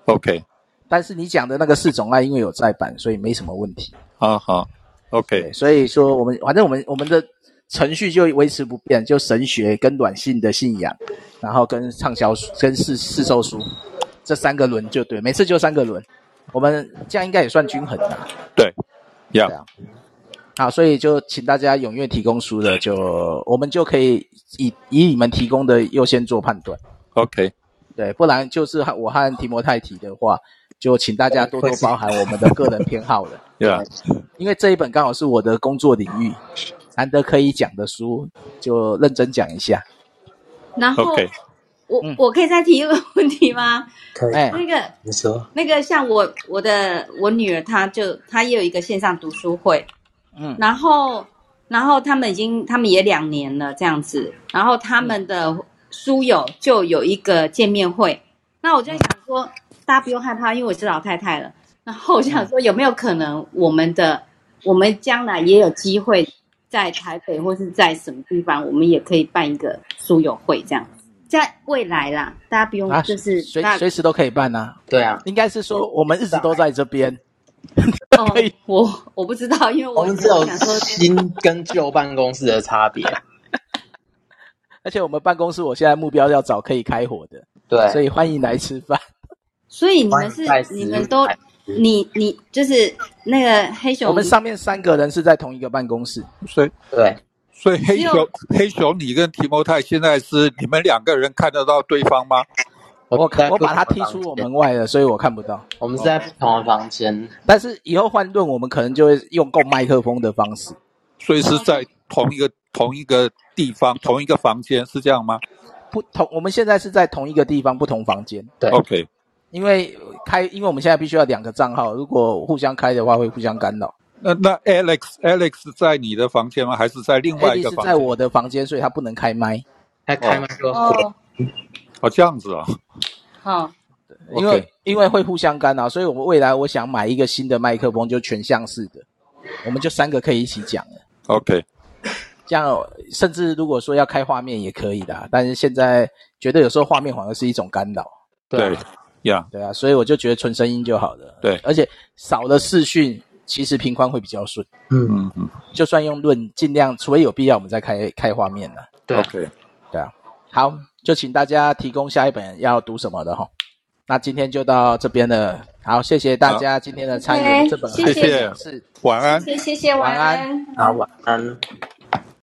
[SPEAKER 4] OK。
[SPEAKER 1] 但是你讲的那个四种爱，因为有再版，所以没什么问题。
[SPEAKER 4] 啊好，OK。
[SPEAKER 1] 所以说，我们反正我们我们的程序就维持不变，就神学跟软性的信仰。然后跟畅销书、跟市市售书这三个轮就对，每次就三个轮，我们这样应该也算均衡的。
[SPEAKER 4] 对，要
[SPEAKER 1] 这样。好，所以就请大家踊跃提供书的，就我们就可以以以你们提供的优先做判断。
[SPEAKER 4] OK，
[SPEAKER 1] 对，不然就是我和提摩太提的话，就请大家多多包涵我们的个人偏好了。
[SPEAKER 4] 对啊，
[SPEAKER 1] 因为这一本刚好是我的工作领域，难得可以讲的书，就认真讲一下。
[SPEAKER 3] 然后，Okay. 我、嗯、我可以再提一个问题吗？
[SPEAKER 2] 可以。
[SPEAKER 3] 那个，
[SPEAKER 2] 你说，
[SPEAKER 3] 那个像我我的我女儿，她就她也有一个线上读书会，嗯，然后然后他们已经他们也两年了这样子，然后他们的书友就有一个见面会，嗯、那我就想说，大家不用害怕，因为我是老太太了。然后我就想说，有没有可能我们的我们将来也有机会？在台北或是在什么地方，我们也可以办一个书友会，这样子。在未来啦，大家不用就是
[SPEAKER 1] 随随时都可以办呐。
[SPEAKER 2] 对啊，
[SPEAKER 1] 应该是说我们一直都在
[SPEAKER 3] 这边。我我不知道，因为我
[SPEAKER 2] 们只有新跟旧办公室的差别。
[SPEAKER 1] 而且我们办公室，我现在目标要找可以开火的，
[SPEAKER 2] 对，
[SPEAKER 1] 所以欢迎来吃饭。
[SPEAKER 3] 所以你们是你们都。你你就是那个黑熊，
[SPEAKER 1] 我们上面三个人是在同一个办公室，
[SPEAKER 4] 所以
[SPEAKER 2] 对，
[SPEAKER 4] 所以黑熊黑熊，你跟提摩太现在是你们两个人看得到对方吗？
[SPEAKER 1] 我我把他踢出我门外了，所以我看不到。
[SPEAKER 2] 我们是在不同的房间，
[SPEAKER 1] 但是以后换论，我们可能就会用共麦克风的方式，
[SPEAKER 4] 所以是在同一个同一个地方同一个房间，是这样吗？
[SPEAKER 1] 不同，我们现在是在同一个地方，不同房间。
[SPEAKER 2] 对
[SPEAKER 4] ，OK。
[SPEAKER 1] 因为开，因为我们现在必须要两个账号，如果互相开的话，会互相干扰。
[SPEAKER 4] 那那 Alex Alex 在你的房间吗？还是在另外一个房间？
[SPEAKER 1] 在我的房间，所以他不能开麦。
[SPEAKER 2] 他开麦就
[SPEAKER 3] 哦，
[SPEAKER 4] 哦，这样子啊。
[SPEAKER 3] 好，
[SPEAKER 1] 因为因为会互相干扰，所以我们未来我想买一个新的麦克风，就全向式的，我们就三个可以一起讲了。
[SPEAKER 4] OK。
[SPEAKER 1] 这样，甚至如果说要开画面也可以的，但是现在觉得有时候画面反而是一种干扰。
[SPEAKER 4] 对，呀，
[SPEAKER 1] 对啊，所以我就觉得纯声音就好了。
[SPEAKER 4] 对，
[SPEAKER 1] 而且少了视讯，其实平宽会比较顺。
[SPEAKER 2] 嗯
[SPEAKER 4] 嗯嗯，
[SPEAKER 1] 就算用论，尽量除非有必要，我们再开开画面了。
[SPEAKER 2] 对
[SPEAKER 4] ，OK，
[SPEAKER 1] 对啊，好，就请大家提供下一本要读什么的哈。那今天就到这边了，好，谢谢大家今天的参与。这本
[SPEAKER 3] 谢谢，
[SPEAKER 1] 是
[SPEAKER 4] 晚安，
[SPEAKER 3] 谢谢，谢谢，晚安，
[SPEAKER 2] 好，晚安。